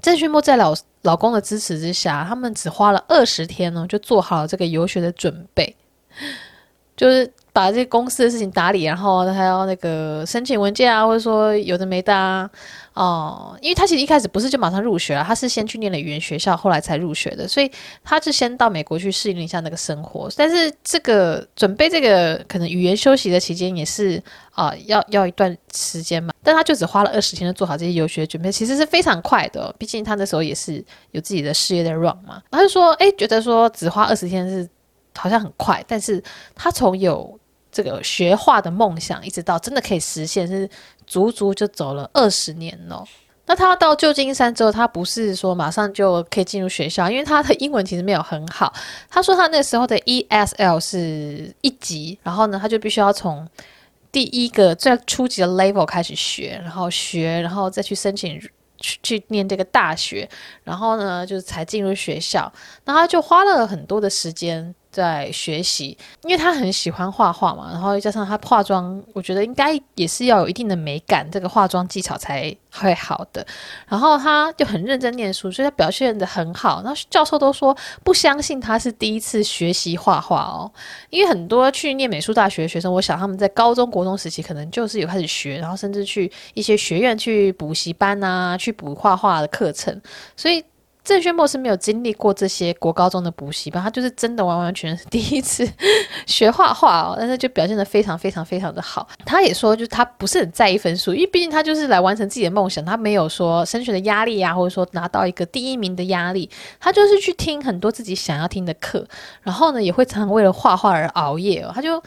郑勋墨在老老公的支持之下，他们只花了二十天呢，就做好了这个游学的准备。就是把这些公司的事情打理，然后还要那个申请文件啊，或者说有的没的啊，哦，因为他其实一开始不是就马上入学了，他是先去念了语言学校，后来才入学的，所以他是先到美国去适应一下那个生活。但是这个准备这个可能语言休息的期间也是啊，要要一段时间嘛。但他就只花了二十天就做好这些游学准备，其实是非常快的。毕竟他那时候也是有自己的事业在 run 嘛。他就说，哎，觉得说只花二十天是。好像很快，但是他从有这个学画的梦想，一直到真的可以实现，是足足就走了二十年哦。那他到旧金山之后，他不是说马上就可以进入学校，因为他的英文其实没有很好。他说他那时候的 ESL 是一级，然后呢，他就必须要从第一个最初级的 level 开始学，然后学，然后再去申请去去念这个大学，然后呢，就是才进入学校。那他就花了很多的时间。在学习，因为他很喜欢画画嘛，然后加上他化妆，我觉得应该也是要有一定的美感，这个化妆技巧才会好的。然后他就很认真念书，所以他表现得很好。然后教授都说不相信他是第一次学习画画哦，因为很多去念美术大学的学生，我想他们在高中国中时期可能就是有开始学，然后甚至去一些学院去补习班啊，去补画画的课程，所以。郑轩墨是没有经历过这些国高中的补习班，他就是真的完完全全是第一次 学画画哦，但是就表现得非常非常非常的好。他也说，就是他不是很在意分数，因为毕竟他就是来完成自己的梦想，他没有说升学的压力啊，或者说拿到一个第一名的压力，他就是去听很多自己想要听的课，然后呢，也会常常为了画画而熬夜哦，他就。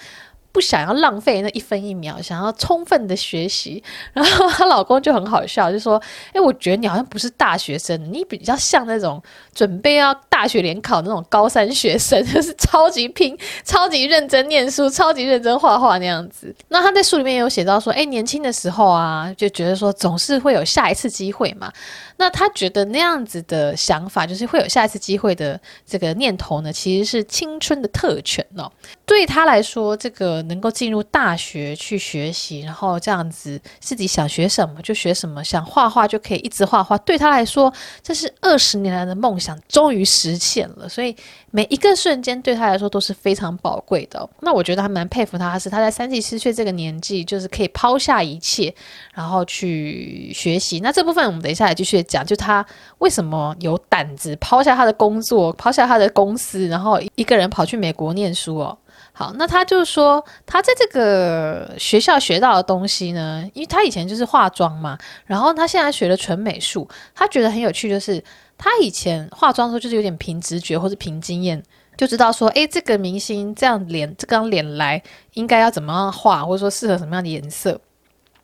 不想要浪费那一分一秒，想要充分的学习。然后她老公就很好笑，就说：“哎，我觉得你好像不是大学生，你比较像那种准备要大学联考那种高三学生，就是超级拼、超级认真念书、超级认真画画那样子。”那他在书里面有写到说：“哎，年轻的时候啊，就觉得说总是会有下一次机会嘛。”那他觉得那样子的想法，就是会有下一次机会的这个念头呢，其实是青春的特权哦。对他来说，这个。能够进入大学去学习，然后这样子自己想学什么就学什么，想画画就可以一直画画。对他来说，这是二十年来的梦想终于实现了。所以每一个瞬间对他来说都是非常宝贵的。那我觉得还蛮佩服他是，他在三十七岁这个年纪，就是可以抛下一切，然后去学习。那这部分我们等一下来继续讲，就他为什么有胆子抛下他的工作，抛下他的公司，然后一个人跑去美国念书哦。好，那他就是说，他在这个学校学到的东西呢，因为他以前就是化妆嘛，然后他现在学的纯美术，他觉得很有趣，就是他以前化妆的时候就是有点凭直觉或者凭经验，就知道说，诶，这个明星这样脸，这张脸来应该要怎么样画，或者说适合什么样的颜色。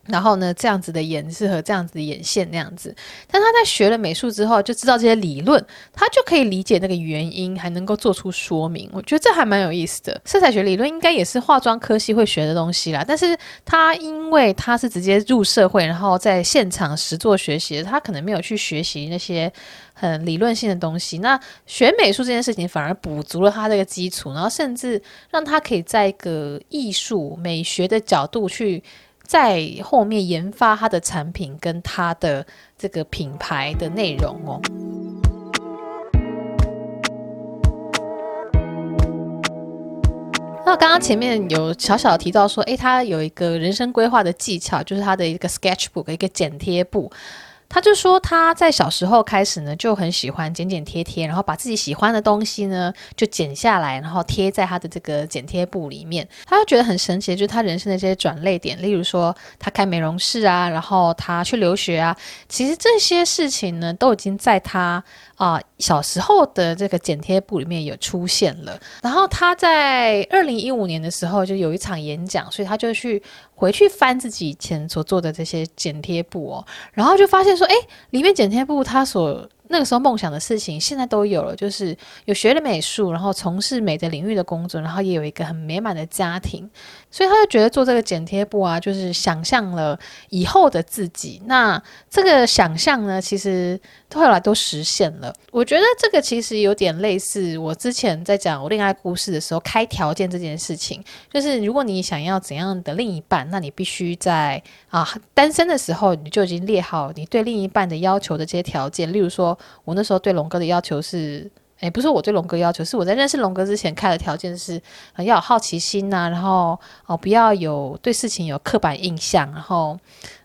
然后呢，这样子的演适合这样子的眼线那样子。但他在学了美术之后，就知道这些理论，他就可以理解那个原因，还能够做出说明。我觉得这还蛮有意思的。色彩学理论应该也是化妆科系会学的东西啦。但是他因为他是直接入社会，然后在现场实作学习，他可能没有去学习那些很理论性的东西。那学美术这件事情反而补足了他这个基础，然后甚至让他可以在一个艺术美学的角度去。在后面研发他的产品跟他的这个品牌的内容哦。那刚刚前面有小小提到说，诶，他有一个人生规划的技巧，就是他的一个 sketchbook，一个剪贴簿。他就说他在小时候开始呢，就很喜欢剪剪贴贴，然后把自己喜欢的东西呢就剪下来，然后贴在他的这个剪贴簿里面。他就觉得很神奇，就是他人生的这些转捩点，例如说他开美容室啊，然后他去留学啊，其实这些事情呢都已经在他啊、小时候的这个剪贴簿里面有出现了。然后他在二零一五年的时候就有一场演讲，所以他就去。回去翻自己以前所做的这些剪贴簿哦，然后就发现说，哎，里面剪贴簿他所那个时候梦想的事情，现在都有了，就是有学了美术，然后从事美的领域的工作，然后也有一个很美满的家庭，所以他就觉得做这个剪贴布啊，就是想象了以后的自己。那这个想象呢，其实后来都实现了。我觉得这个其实有点类似我之前在讲我恋爱故事的时候开条件这件事情，就是如果你想要怎样的另一半，那你必须在啊单身的时候你就已经列好你对另一半的要求的这些条件，例如说。我那时候对龙哥的要求是，诶，不是我对龙哥要求，是我在认识龙哥之前开的条件是，呃，要有好奇心呐，然后哦，不要有对事情有刻板印象，然后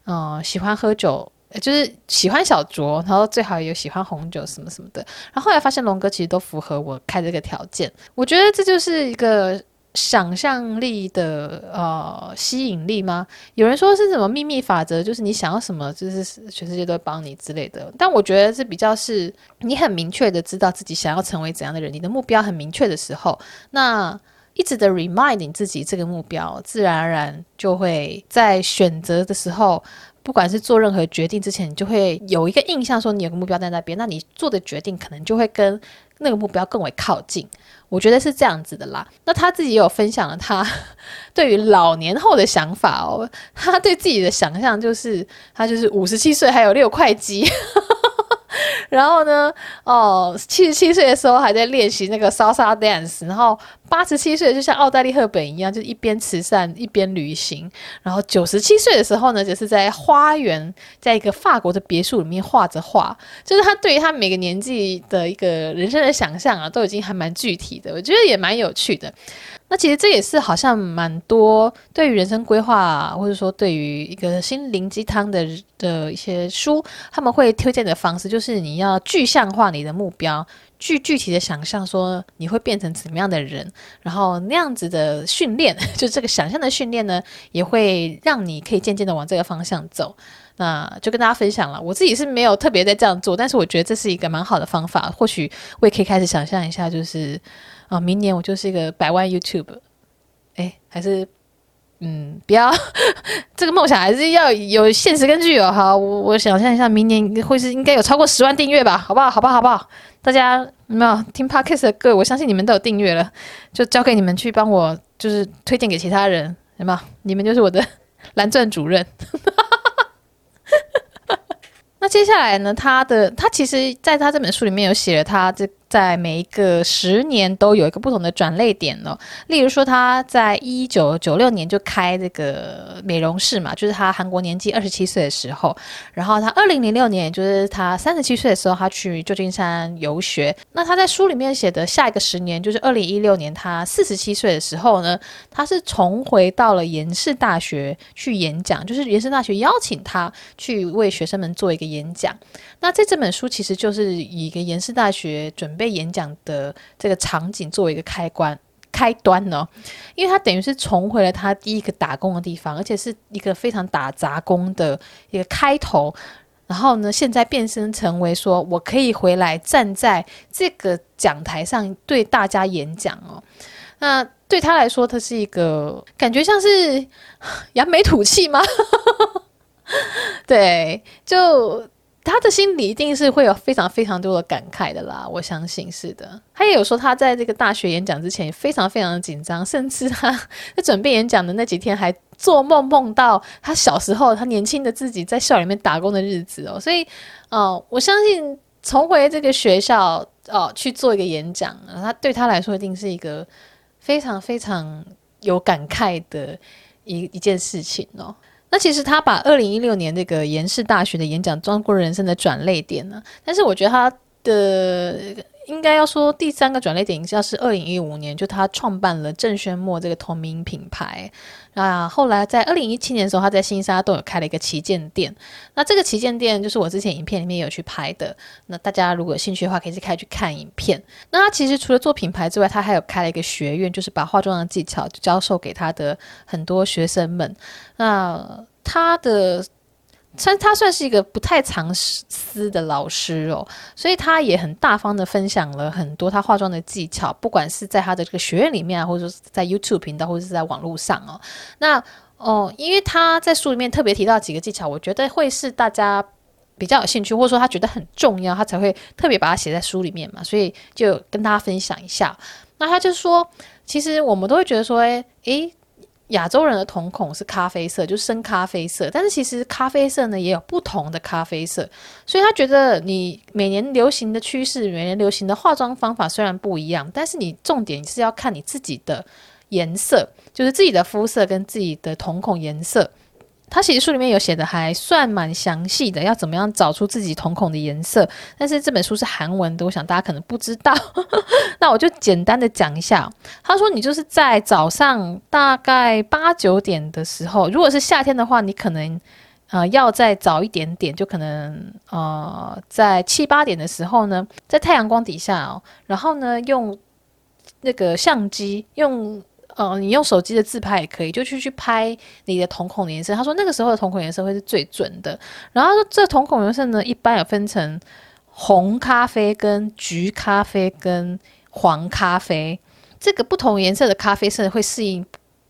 嗯、喜欢喝酒，就是喜欢小酌，然后最好有喜欢红酒什么什么的。然后后来发现龙哥其实都符合我开这个条件，我觉得这就是一个。想象力的呃吸引力吗？有人说是什么秘密法则，就是你想要什么，就是全世界都会帮你之类的。但我觉得是比较是你很明确的知道自己想要成为怎样的人，你的目标很明确的时候，那一直的 remind 你自己这个目标，自然而然就会在选择的时候，不管是做任何决定之前，你就会有一个印象，说你有个目标在那边，那你做的决定可能就会跟那个目标更为靠近。我觉得是这样子的啦。那他自己也有分享了他 对于老年后的想法哦。他对自己的想象就是，他就是五十七岁还有六块肌。然后呢，哦，七十七岁的时候还在练习那个 salsa dance，然后八十七岁就像奥黛丽·赫本一样，就一边慈善一边旅行。然后九十七岁的时候呢，就是在花园，在一个法国的别墅里面画着画。就是他对于他每个年纪的一个人生的想象啊，都已经还蛮具体的，我觉得也蛮有趣的。那其实这也是好像蛮多对于人生规划，或者说对于一个心灵鸡汤的的一些书，他们会推荐的方式，就是你要具象化你的目标，具具体的想象说你会变成怎么样的人，然后那样子的训练，就这个想象的训练呢，也会让你可以渐渐的往这个方向走。那就跟大家分享了，我自己是没有特别在这样做，但是我觉得这是一个蛮好的方法，或许我也可以开始想象一下，就是。啊，明年我就是一个百万 YouTube，哎，还是，嗯，不要 这个梦想还是要有现实根据哦。好，我我想象一下，明年会是应该有超过十万订阅吧？好不好？好不好？好不好？大家没有听 Podcast 的歌？我相信你们都有订阅了，就交给你们去帮我，就是推荐给其他人，有没有？你们就是我的 蓝钻主任。那接下来呢？他的他其实在他这本书里面有写了他这。在每一个十年都有一个不同的转类点哦。例如说，他在一九九六年就开这个美容室嘛，就是他韩国年纪二十七岁的时候。然后他二零零六年，就是他三十七岁的时候，他去旧金山游学。那他在书里面写的下一个十年，就是二零一六年，他四十七岁的时候呢，他是重回到了延世大学去演讲，就是延世大学邀请他去为学生们做一个演讲。那在这本书其实就是以一个延世大学准备演讲的这个场景作为一个开关开端呢，因为他等于是重回了他第一个打工的地方，而且是一个非常打杂工的一个开头。然后呢，现在变身成为说我可以回来站在这个讲台上对大家演讲哦。那对他来说，他是一个感觉像是 扬眉吐气吗？对，就他的心里一定是会有非常非常多的感慨的啦，我相信是的。他也有说，他在这个大学演讲之前也非常非常的紧张，甚至他 在准备演讲的那几天还做梦梦到他小时候他年轻的自己在校里面打工的日子哦。所以，哦、我相信重回这个学校哦、去做一个演讲，他对他来说一定是一个非常非常有感慨的一一件事情哦。那其实他把二零一六年那个延世大学的演讲装过人生的转泪点呢，但是我觉得他的应该要说第三个转捩点，应该是二零一五年，就他创办了郑轩墨这个同名品牌。那后来在二零一七年的时候，他在新沙都有开了一个旗舰店。那这个旗舰店就是我之前影片里面有去拍的。那大家如果有兴趣的话，可以去开去看影片。那他其实除了做品牌之外，他还有开了一个学院，就是把化妆的技巧就教授给他的很多学生们。那他的。他他算是一个不太藏私的老师哦，所以他也很大方的分享了很多他化妆的技巧，不管是在他的这个学院里面啊，或者是在 YouTube 频道，或者是在网络上哦。那哦，因为他在书里面特别提到几个技巧，我觉得会是大家比较有兴趣，或者说他觉得很重要，他才会特别把它写在书里面嘛，所以就跟大家分享一下。那他就说，其实我们都会觉得说，诶诶。亚洲人的瞳孔是咖啡色，就是深咖啡色。但是其实咖啡色呢，也有不同的咖啡色。所以他觉得你每年流行的趋势，每年流行的化妆方法虽然不一样，但是你重点是要看你自己的颜色，就是自己的肤色跟自己的瞳孔颜色。他其实书里面有写的还算蛮详细的，要怎么样找出自己瞳孔的颜色。但是这本书是韩文的，我想大家可能不知道。那我就简单的讲一下。他说，你就是在早上大概八九点的时候，如果是夏天的话，你可能呃要再早一点点，就可能呃在七八点的时候呢，在太阳光底下哦，然后呢用那个相机用。嗯、你用手机的自拍也可以，就去去拍你的瞳孔的颜色。他说那个时候的瞳孔颜色会是最准的。然后说这瞳孔颜色呢，一般有分成红咖啡、跟橘咖啡、跟黄咖啡。这个不同颜色的咖啡色会适应，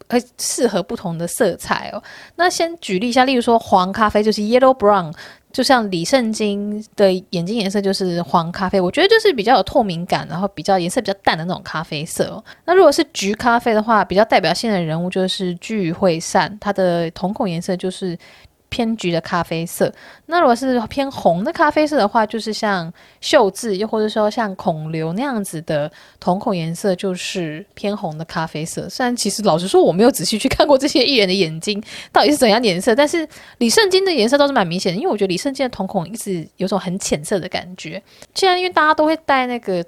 会适合不同的色彩哦。那先举例一下，例如说黄咖啡就是 yellow brown。就像李圣经的眼睛颜色就是黄咖啡，我觉得就是比较有透明感，然后比较颜色比较淡的那种咖啡色。那如果是橘咖啡的话，比较代表性的人物就是聚会善，他的瞳孔颜色就是。偏橘的咖啡色，那如果是偏红的咖啡色的话，就是像秀智，又或者说像孔刘那样子的瞳孔颜色，就是偏红的咖啡色。虽然其实老实说，我没有仔细去看过这些艺人的眼睛到底是怎样颜色，但是李圣经的颜色倒是蛮明显的，因为我觉得李圣经的瞳孔一直有种很浅色的感觉。既然因为大家都会戴那个。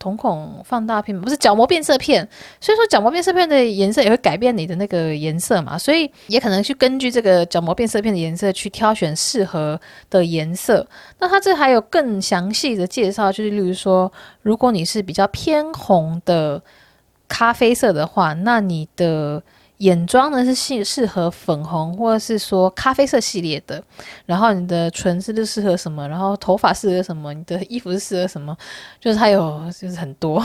瞳孔放大片不是角膜变色片，所以说角膜变色片的颜色也会改变你的那个颜色嘛，所以也可能去根据这个角膜变色片的颜色去挑选适合的颜色。那它这还有更详细的介绍，就是例如说，如果你是比较偏红的咖啡色的话，那你的。眼妆呢是适适合粉红或者是说咖啡色系列的，然后你的唇是就适合什么，然后头发适合什么，你的衣服是适合什么，就是它有就是很多，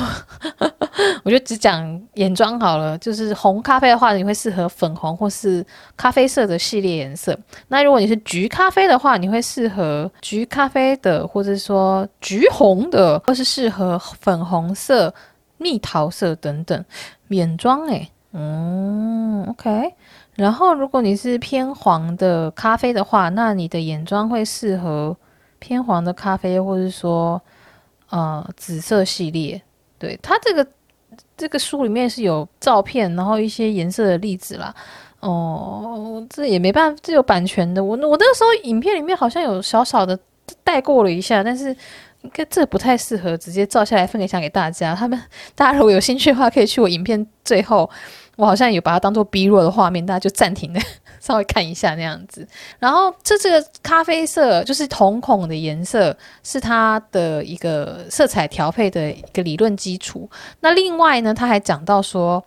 我就只讲眼妆好了，就是红咖啡的话，你会适合粉红或是咖啡色的系列颜色。那如果你是橘咖啡的话，你会适合橘咖啡的，或者说橘红的，或是适合粉红色、蜜桃色等等眼妆诶。嗯，OK。然后，如果你是偏黄的咖啡的话，那你的眼妆会适合偏黄的咖啡，或者说呃紫色系列。对，它这个这个书里面是有照片，然后一些颜色的例子啦。哦，这也没办法，这有版权的。我我那时候影片里面好像有小小的带过了一下，但是。应该这不太适合直接照下来分享给大家。他们大家如果有兴趣的话，可以去我影片最后，我好像有把它当做 B 弱的画面，大家就暂停的 稍微看一下那样子。然后这这个咖啡色就是瞳孔的颜色，是它的一个色彩调配的一个理论基础。那另外呢，他还讲到说，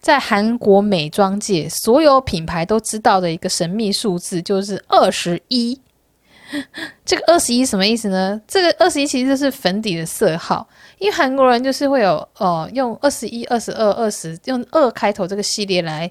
在韩国美妆界，所有品牌都知道的一个神秘数字就是二十一。这个二十一什么意思呢？这个二十一其实就是粉底的色号，因为韩国人就是会有呃用二十一、二十二、二十用二开头这个系列来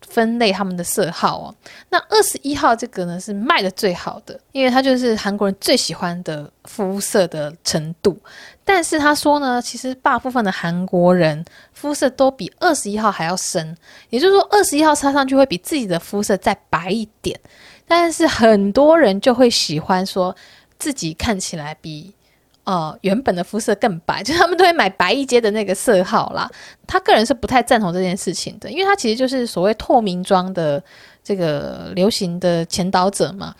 分类他们的色号哦。那二十一号这个呢是卖的最好的，因为它就是韩国人最喜欢的肤色的程度。但是他说呢，其实大部分的韩国人肤色都比二十一号还要深，也就是说二十一号擦上去会比自己的肤色再白一点。但是很多人就会喜欢说自己看起来比。呃，原本的肤色更白，就他们都会买白一阶的那个色号啦。他个人是不太赞同这件事情的，因为他其实就是所谓透明妆的这个流行的前导者嘛。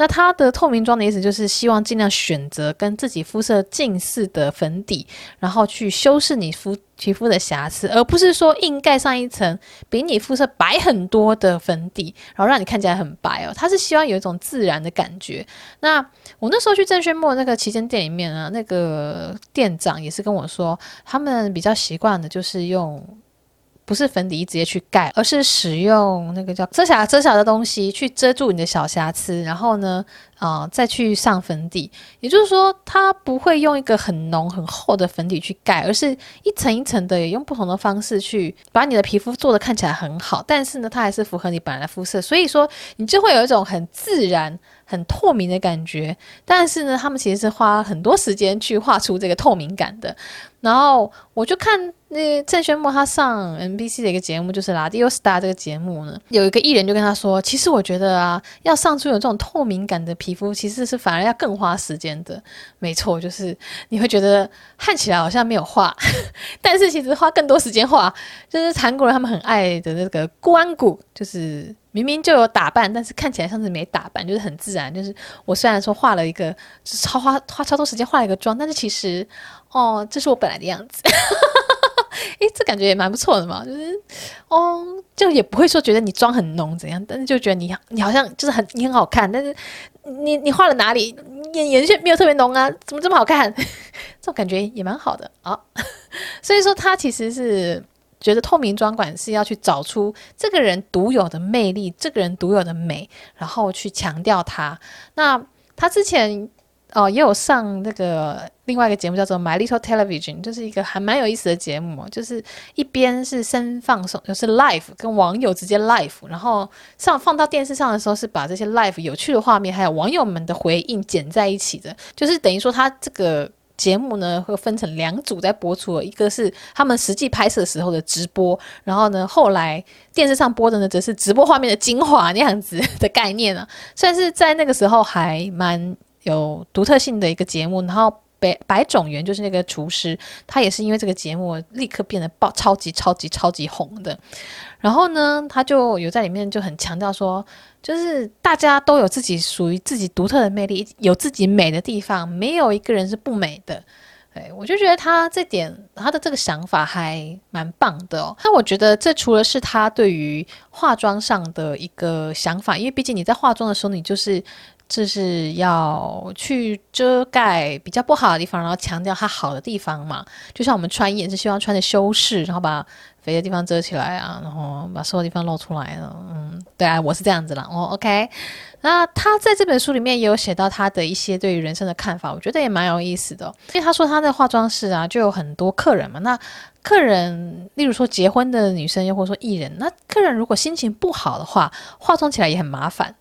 那它的透明妆的意思就是希望尽量选择跟自己肤色近似的粉底，然后去修饰你肤皮肤的瑕疵，而不是说硬盖上一层比你肤色白很多的粉底，然后让你看起来很白哦。它是希望有一种自然的感觉。那我那时候去正轩墨那个旗舰店里面啊，那个店长也是跟我说，他们比较习惯的就是用。不是粉底液直接去盖，而是使用那个叫遮瑕遮瑕的东西去遮住你的小瑕疵，然后呢，啊、再去上粉底。也就是说，它不会用一个很浓很厚的粉底去盖，而是一层一层的，也用不同的方式去把你的皮肤做得看起来很好。但是呢，它还是符合你本来的肤色，所以说你就会有一种很自然、很透明的感觉。但是呢，他们其实是花很多时间去画出这个透明感的。然后我就看那郑轩墨他上 MBC 的一个节目，就是《Radio Star》这个节目呢，有一个艺人就跟他说：“其实我觉得啊，要上出有这种透明感的皮肤，其实是反而要更花时间的。没错，就是你会觉得看起来好像没有画，但是其实花更多时间画。就是韩国人他们很爱的那个观谷，就是明明就有打扮，但是看起来像是没打扮，就是很自然。就是我虽然说化了一个，就是超花花超多时间化了一个妆，但是其实。”哦，这是我本来的样子，诶，这感觉也蛮不错的嘛，就是，哦，就也不会说觉得你妆很浓怎样，但是就觉得你你好像就是很你很好看，但是你你画了哪里眼眼线没有特别浓啊，怎么这么好看？这种感觉也蛮好的啊，所以说他其实是觉得透明妆管是要去找出这个人独有的魅力，这个人独有的美，然后去强调他。那他之前。哦，也有上那个另外一个节目叫做《My Little Television》，就是一个还蛮有意思的节目，就是一边是生放送，就是 live 跟网友直接 live，然后上放到电视上的时候是把这些 live 有趣的画面还有网友们的回应剪在一起的，就是等于说他这个节目呢会分成两组在播出，一个是他们实际拍摄时候的直播，然后呢后来电视上播的呢则是直播画面的精华那样子 的概念啊，算是在那个时候还蛮。有独特性的一个节目，然后白白种元就是那个厨师，他也是因为这个节目立刻变得爆超级超级超级红的。然后呢，他就有在里面就很强调说，就是大家都有自己属于自己独特的魅力，有自己美的地方，没有一个人是不美的。哎，我就觉得他这点他的这个想法还蛮棒的哦。那我觉得这除了是他对于化妆上的一个想法，因为毕竟你在化妆的时候，你就是。这是要去遮盖比较不好的地方，然后强调它好的地方嘛。就像我们穿衣也是希望穿的修饰，然后把肥的地方遮起来啊，然后把瘦的地方露出来了。嗯，对啊，我是这样子啦。哦，OK。那他在这本书里面也有写到他的一些对于人生的看法，我觉得也蛮有意思的。因为他说他在化妆室啊，就有很多客人嘛。那客人，例如说结婚的女生，又或者说艺人，那客人如果心情不好的话，化妆起来也很麻烦。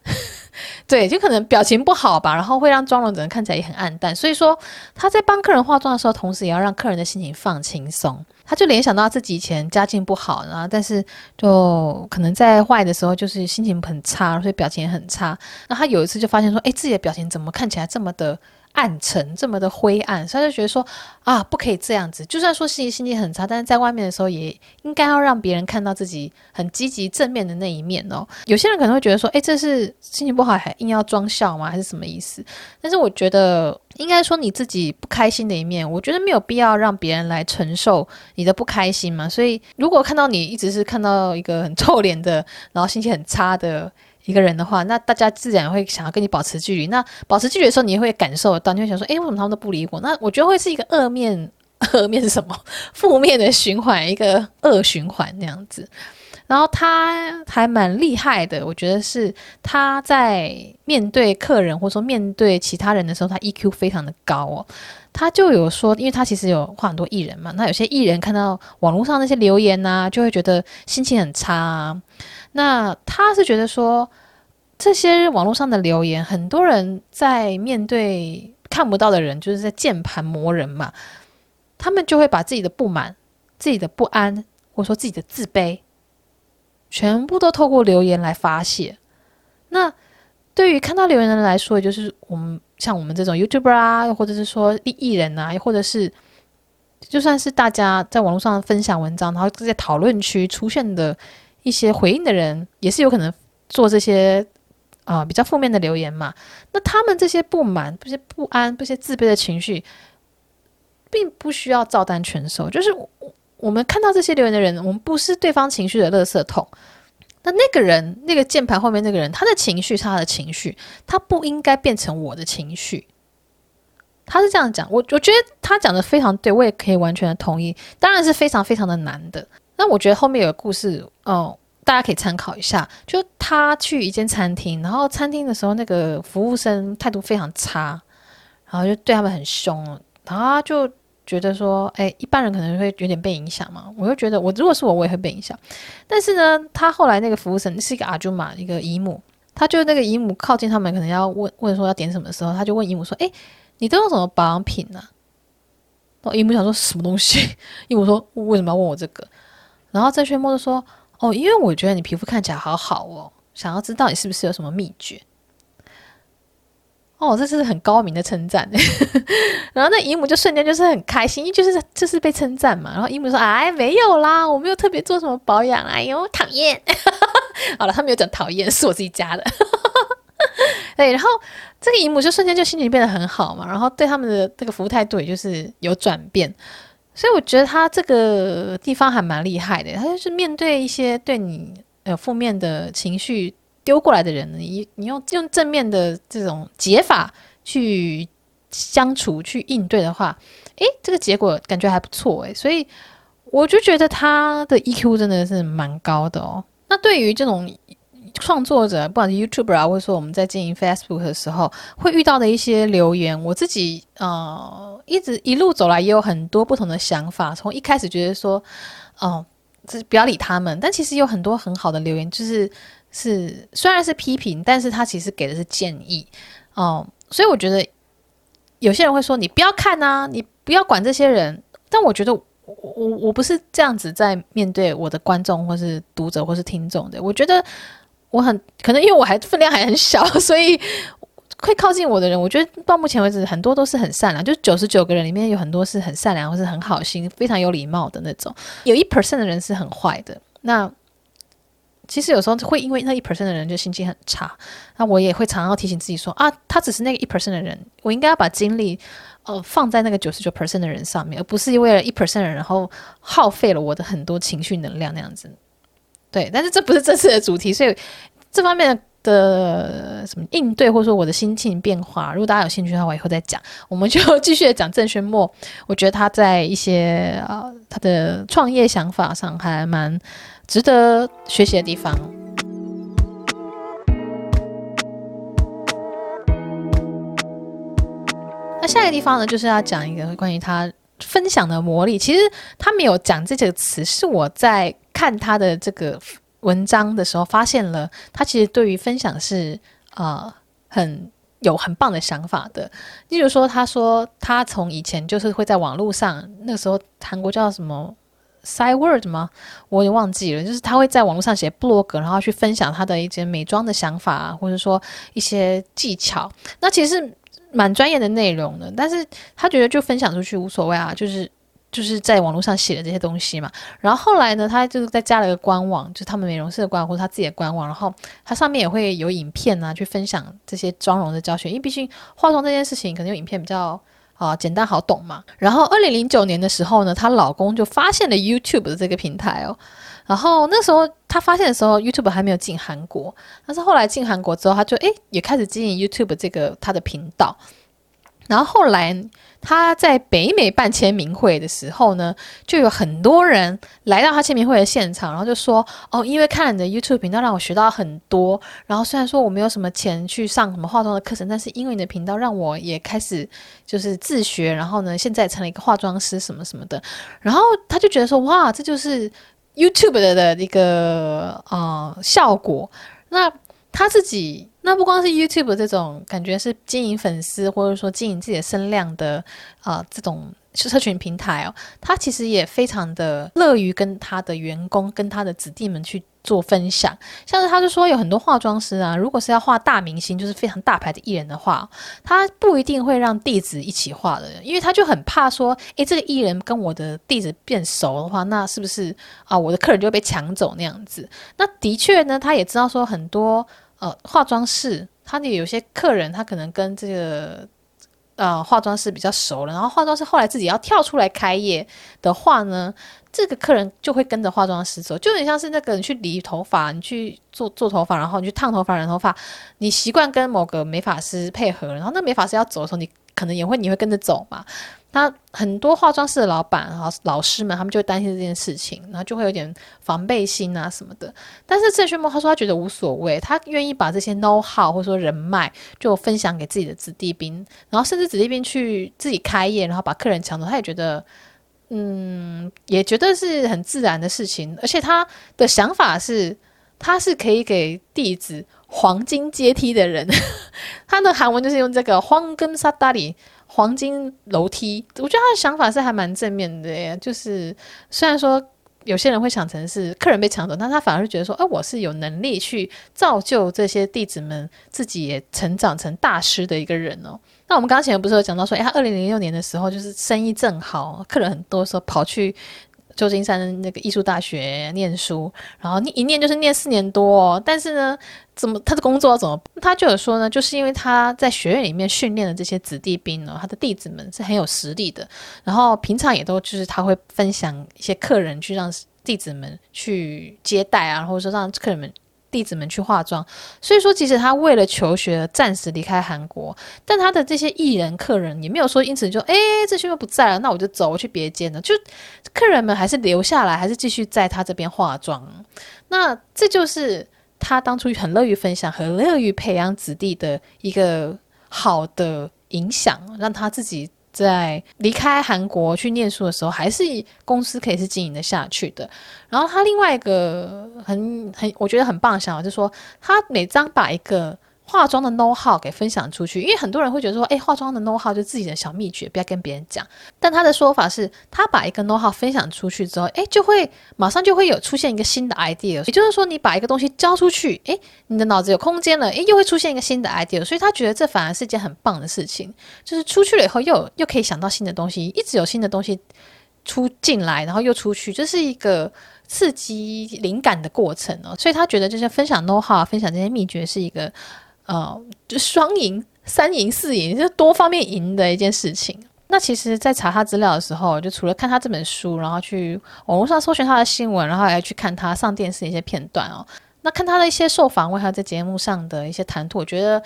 对，就可能表情不好吧，然后会让妆容整个看起来也很暗淡。所以说他在帮客人化妆的时候，同时也要让客人的心情放轻松。他就联想到自己以前家境不好，然后但是就可能在坏的时候就是心情很差，所以表情也很差。那他有一次就发现说，哎，自己的表情怎么看起来这么的暗沉，这么的灰暗，所以他就觉得说啊，不可以这样子。就算说心情心情很差，但是在外面的时候也应该要让别人看到自己很积极正面的那一面哦。有些人可能会觉得说，诶，这是心情不好还硬要装笑吗？还是什么意思？但是我觉得应该说你自己不开心的一面，我觉得没有必要让别人来承受你的不开心嘛。所以如果看到你一直是看到一个很臭脸的，然后心情很差的。一个人的话，那大家自然会想要跟你保持距离。那保持距离的时候，你也会感受到，你会想说：“诶，为什么他们都不理我？”那我觉得会是一个恶面，恶面是什么？负面的循环，一个恶循环那样子。然后他还蛮厉害的，我觉得是他在面对客人或者说面对其他人的时候，他 EQ 非常的高哦。他就有说，因为他其实有画很多艺人嘛，那有些艺人看到网络上那些留言呐、啊，就会觉得心情很差啊。那他是觉得说，这些网络上的留言，很多人在面对看不到的人，就是在键盘磨人嘛，他们就会把自己的不满、自己的不安，或者说自己的自卑。全部都透过留言来发泄。那对于看到留言的人来说，也就是我们像我们这种 YouTuber 啊，或者是说艺人啊，又或者是就算是大家在网络上分享文章，然后在讨论区出现的一些回应的人，也是有可能做这些啊、比较负面的留言嘛。那他们这些不满、这些不安、这些自卑的情绪，并不需要照单全收，就是。我们看到这些留言的人，我们不是对方情绪的垃圾桶。那那个人，那个键盘后面那个人，他的情绪是他的情绪，他不应该变成我的情绪。他是这样讲，我我觉得他讲的非常对，我也可以完全的同意。当然是非常非常的难的。那我觉得后面有个故事，哦，大家可以参考一下。就他去一间餐厅，然后餐厅的时候，那个服务生态度非常差，然后就对他们很凶，然后他就。觉得说，哎，一般人可能会有点被影响嘛。我就觉得，我如果是我，我也会被影响。但是呢，他后来那个服务生是一个阿朱玛，一个姨母，他就那个姨母靠近他们，可能要问问说要点什么的时候，他就问姨母说，哎，你都用什么保养品呢？哦，姨母想说什么东西？姨母说，为什么要问我这个？然后郑轩墨就说，哦，因为我觉得你皮肤看起来好好哦，想要知道你是不是有什么秘诀。哦，这是很高明的称赞，然后那姨母就瞬间就是很开心，就是就是被称赞嘛。然后姨母说：“哎，没有啦，我没有特别做什么保养。”哎呦，讨厌！好了，他没有讲讨厌，是我自己加的。对，然后这个姨母就瞬间就心情变得很好嘛，然后对他们的这个服务态度也就是有转变。所以我觉得他这个地方还蛮厉害的，他就是面对一些对你有负面的情绪。丢过来的人，你你用用正面的这种解法去相处、去应对的话，诶，这个结果感觉还不错诶，所以我就觉得他的 EQ 真的是蛮高的哦。那对于这种创作者，不管是 YouTuber 啊，或者说我们在经营 Facebook 的时候会遇到的一些留言，我自己呃一直一路走来也有很多不同的想法。从一开始觉得说，哦，这不要理他们，但其实有很多很好的留言，就是。是，虽然是批评，但是他其实给的是建议，哦，所以我觉得有些人会说你不要看啊，你不要管这些人，但我觉得我我不是这样子在面对我的观众或是读者或是听众的，我觉得我很可能因为我还分量还很小，所以会靠近我的人，我觉得到目前为止很多都是很善良，就九十九个人里面有很多是很善良或是很好心、非常有礼貌的那种，有一 percent 的人是很坏的，那。其实有时候会因为那一 percent 的人就心情很差，那我也会常常提醒自己说啊，他只是那个一 percent 的人，我应该要把精力呃放在那个九十九 percent 的人上面，而不是因为了一 percent 的人然后耗费了我的很多情绪能量那样子。对，但是这不是这次的主题，所以这方面的什么应对或者说我的心情变化，如果大家有兴趣的话，我以后再讲。我们就 继续讲郑轩墨，我觉得他在一些啊、他的创业想法上还蛮。值得学习的地方。那下一个地方呢，就是要讲一个关于他分享的魔力。其实他没有讲这几个词，是我在看他的这个文章的时候发现了，他其实对于分享是、呃、很有很棒的想法的。例如说，他说他从以前就是会在网络上，那时候韩国叫什么？Side word 吗？我也忘记了。就是他会在网络上写 blog，然后去分享他的一些美妆的想法，或者说一些技巧。那其实蛮专业的内容的，但是他觉得就分享出去无所谓啊，就是就是在网络上写的这些东西嘛。然后后来呢，他就是再加了一个官网，就是他们美容师的官网或者他自己的官网，然后他上面也会有影片啊，去分享这些妆容的教学。因为毕竟化妆这件事情，可能有影片比较。啊，简单好懂嘛。然后，二零零九年的时候呢，她老公就发现了 YouTube 的这个平台哦。然后那时候他发现的时候，YouTube 还没有进韩国。但是后来进韩国之后，他就诶也开始经营 YouTube 这个他的频道。然后后来他在北美办签名会的时候呢，就有很多人来到他签名会的现场，然后就说：“哦，因为看了你的 YouTube 频道，让我学到很多。然后虽然说我没有什么钱去上什么化妆的课程，但是因为你的频道，让我也开始就是自学。然后呢，现在成了一个化妆师什么什么的。然后他就觉得说：哇，这就是 YouTube 的的一个呃效果。那他自己。”那不光是 YouTube 这种感觉是经营粉丝或者说经营自己的声量的啊、呃、这种是社群平台哦，他其实也非常的乐于跟他的员工、跟他的子弟们去做分享。像是他就说有很多化妆师啊，如果是要画大明星，就是非常大牌的艺人的话，他不一定会让弟子一起画的，因为他就很怕说，诶，这个艺人跟我的弟子变熟的话，那是不是啊我的客人就会被抢走那样子？那的确呢，他也知道说很多。呃，化妆室，他的有些客人，他可能跟这个呃化妆师比较熟了，然后化妆师后来自己要跳出来开业的话呢，这个客人就会跟着化妆师走，就很像是那个人去理头发，你去做做头发，然后你去烫头发、染头发，你习惯跟某个美发师配合，然后那美发师要走的时候，你可能也会你会跟着走嘛。他很多化妆室的老板和老师们，他们就会担心这件事情，然后就会有点防备心啊什么的。但是郑轩梦他说他觉得无所谓，他愿意把这些 know how 或者说人脉就分享给自己的子弟兵，然后甚至子弟兵去自己开业，然后把客人抢走，他也觉得，嗯，也觉得是很自然的事情。而且他的想法是，他是可以给弟子黄金阶梯的人，他的韩文就是用这个黄金萨达里。黄金楼梯，我觉得他的想法是还蛮正面的耶。就是虽然说有些人会想成是客人被抢走，但他反而是觉得说，哎，我是有能力去造就这些弟子们自己也成长成大师的一个人哦。那我们刚刚前面不是有讲到说，哎，他二零零六年的时候就是生意正好，客人很多的时候跑去。旧金山那个艺术大学念书，然后你一念就是念四年多哦。但是呢，怎么他的工作要怎么？他就有说呢，就是因为他在学院里面训练的这些子弟兵呢，他的弟子们是很有实力的。然后平常也都就是他会分享一些客人去让弟子们去接待啊，或者说让客人们。弟子们去化妆，所以说即使他为了求学暂时离开韩国，但他的这些艺人客人也没有说因此就哎，这些又不在了，那我就走，我去别间了。就客人们还是留下来，还是继续在他这边化妆。那这就是他当初很乐于分享、很乐于培养子弟的一个好的影响，让他自己。在离开韩国去念书的时候，还是公司可以是经营的下去的。然后他另外一个很很我觉得很棒的想法就是说，他每张把一个。化妆的 know how 给分享出去，因为很多人会觉得说，哎，化妆的 know how 就自己的小秘诀，不要跟别人讲。但他的说法是，他把一个 know how 分享出去之后，哎，就会马上就会有出现一个新的 idea。也就是说，你把一个东西交出去，哎，你的脑子有空间了，哎，又会出现一个新的 idea。所以他觉得这反而是一件很棒的事情，就是出去了以后又又可以想到新的东西，一直有新的东西出进来，然后又出去，这是一个刺激灵感的过程哦。所以他觉得，这些分享 know how，分享这些秘诀是一个。呃，就双赢、三赢、四赢，就多方面赢的一件事情。那其实，在查他资料的时候，就除了看他这本书，然后去网络上搜寻他的新闻，然后还去看他上电视的一些片段哦。那看他的一些受访问，还有在节目上的一些谈吐，我觉得，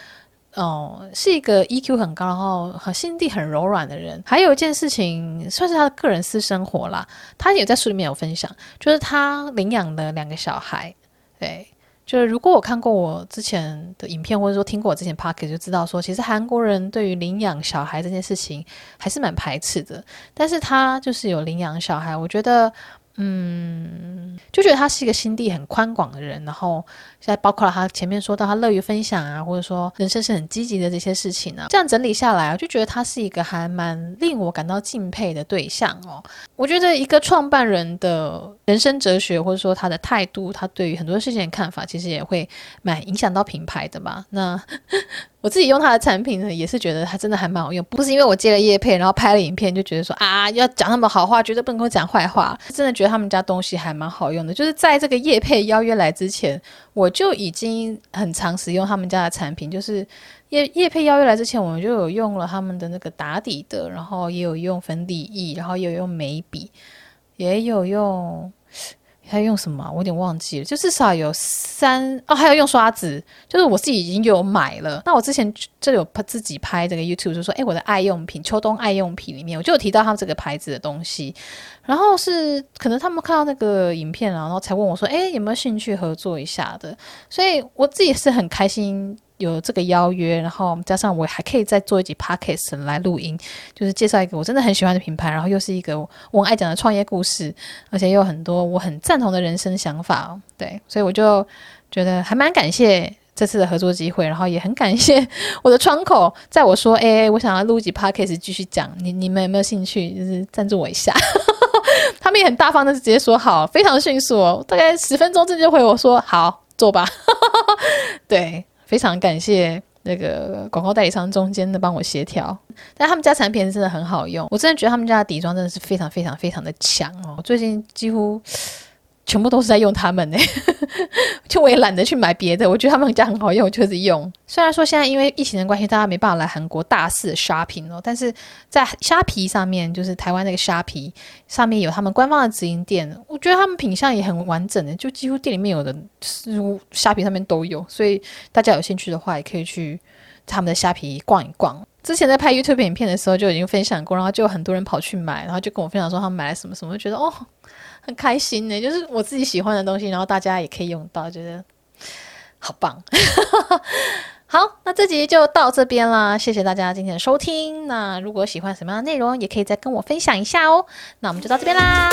哦、是一个 EQ 很高，然后和心地很柔软的人。还有一件事情，算是他的个人私生活啦，他也在书里面有分享，就是他领养的两个小孩，对。就是如果我看过我之前的影片，或者说听过我之前 podcast 就知道说，其实韩国人对于领养小孩这件事情还是蛮排斥的。但是他就是有领养小孩，我觉得。嗯，就觉得他是一个心地很宽广的人，然后在包括了他前面说到他乐于分享啊，或者说人生是很积极的这些事情啊，这样整理下来，我就觉得他是一个还蛮令我感到敬佩的对象哦。我觉得一个创办人的人生哲学，或者说他的态度，他对于很多事情的看法，其实也会蛮影响到品牌的嘛。那。我自己用他的产品呢，也是觉得他真的还蛮好用，不是因为我接了叶配，然后拍了影片就觉得说啊，要讲那么好话，绝对不能够讲坏话。真的觉得他们家东西还蛮好用的，就是在这个叶配邀约来之前，我就已经很常使用他们家的产品。就是叶叶配邀约来之前，我们就有用了他们的那个打底的，然后也有用粉底液，然后也有用眉笔，也有用。还用什么？我有点忘记了，就至少有三哦，还要用刷子，就是我自己已经有买了。那我之前就有自己拍这个 YouTube，就说哎，我的爱用品，秋冬爱用品里面，我就有提到他们这个牌子的东西。然后是可能他们看到那个影片，然后才问我说，哎，有没有兴趣合作一下的？所以我自己是很开心。有这个邀约，然后加上我还可以再做一集 podcast 来录音，就是介绍一个我真的很喜欢的品牌，然后又是一个我爱讲的创业故事，而且又有很多我很赞同的人生想法，对，所以我就觉得还蛮感谢这次的合作机会，然后也很感谢我的窗口，在我说哎，我想要录一集 podcast 继续讲，你你们有没有兴趣？就是赞助我一下，他们也很大方的直接说好，非常迅速哦，大概十分钟之内就回我说好，做吧，对。非常感谢那个广告代理商中间的帮我协调，但他们家产品真的很好用，我真的觉得他们家的底妆真的是非常非常非常的强哦，最近几乎。全部都是在用他们呢，就我也懒得去买别的，我觉得他们家很好用，我就是用。虽然说现在因为疫情的关系，大家没办法来韩国大肆的 shopping 哦，但是在虾皮上面，就是台湾那个虾皮上面有他们官方的直营店，我觉得他们品相也很完整的，就几乎店里面有的，虾皮上面都有，所以大家有兴趣的话，也可以去他们的虾皮逛一逛。之前在拍 YouTube 影片的时候就已经分享过，然后就有很多人跑去买，然后就跟我分享说他们买了什么什么，就觉得哦。很开心呢，就是我自己喜欢的东西，然后大家也可以用到，觉得 好棒。好，那这集就到这边啦，谢谢大家今天的收听。那如果喜欢什么样的内容，也可以再跟我分享一下哦。那我们就到这边啦，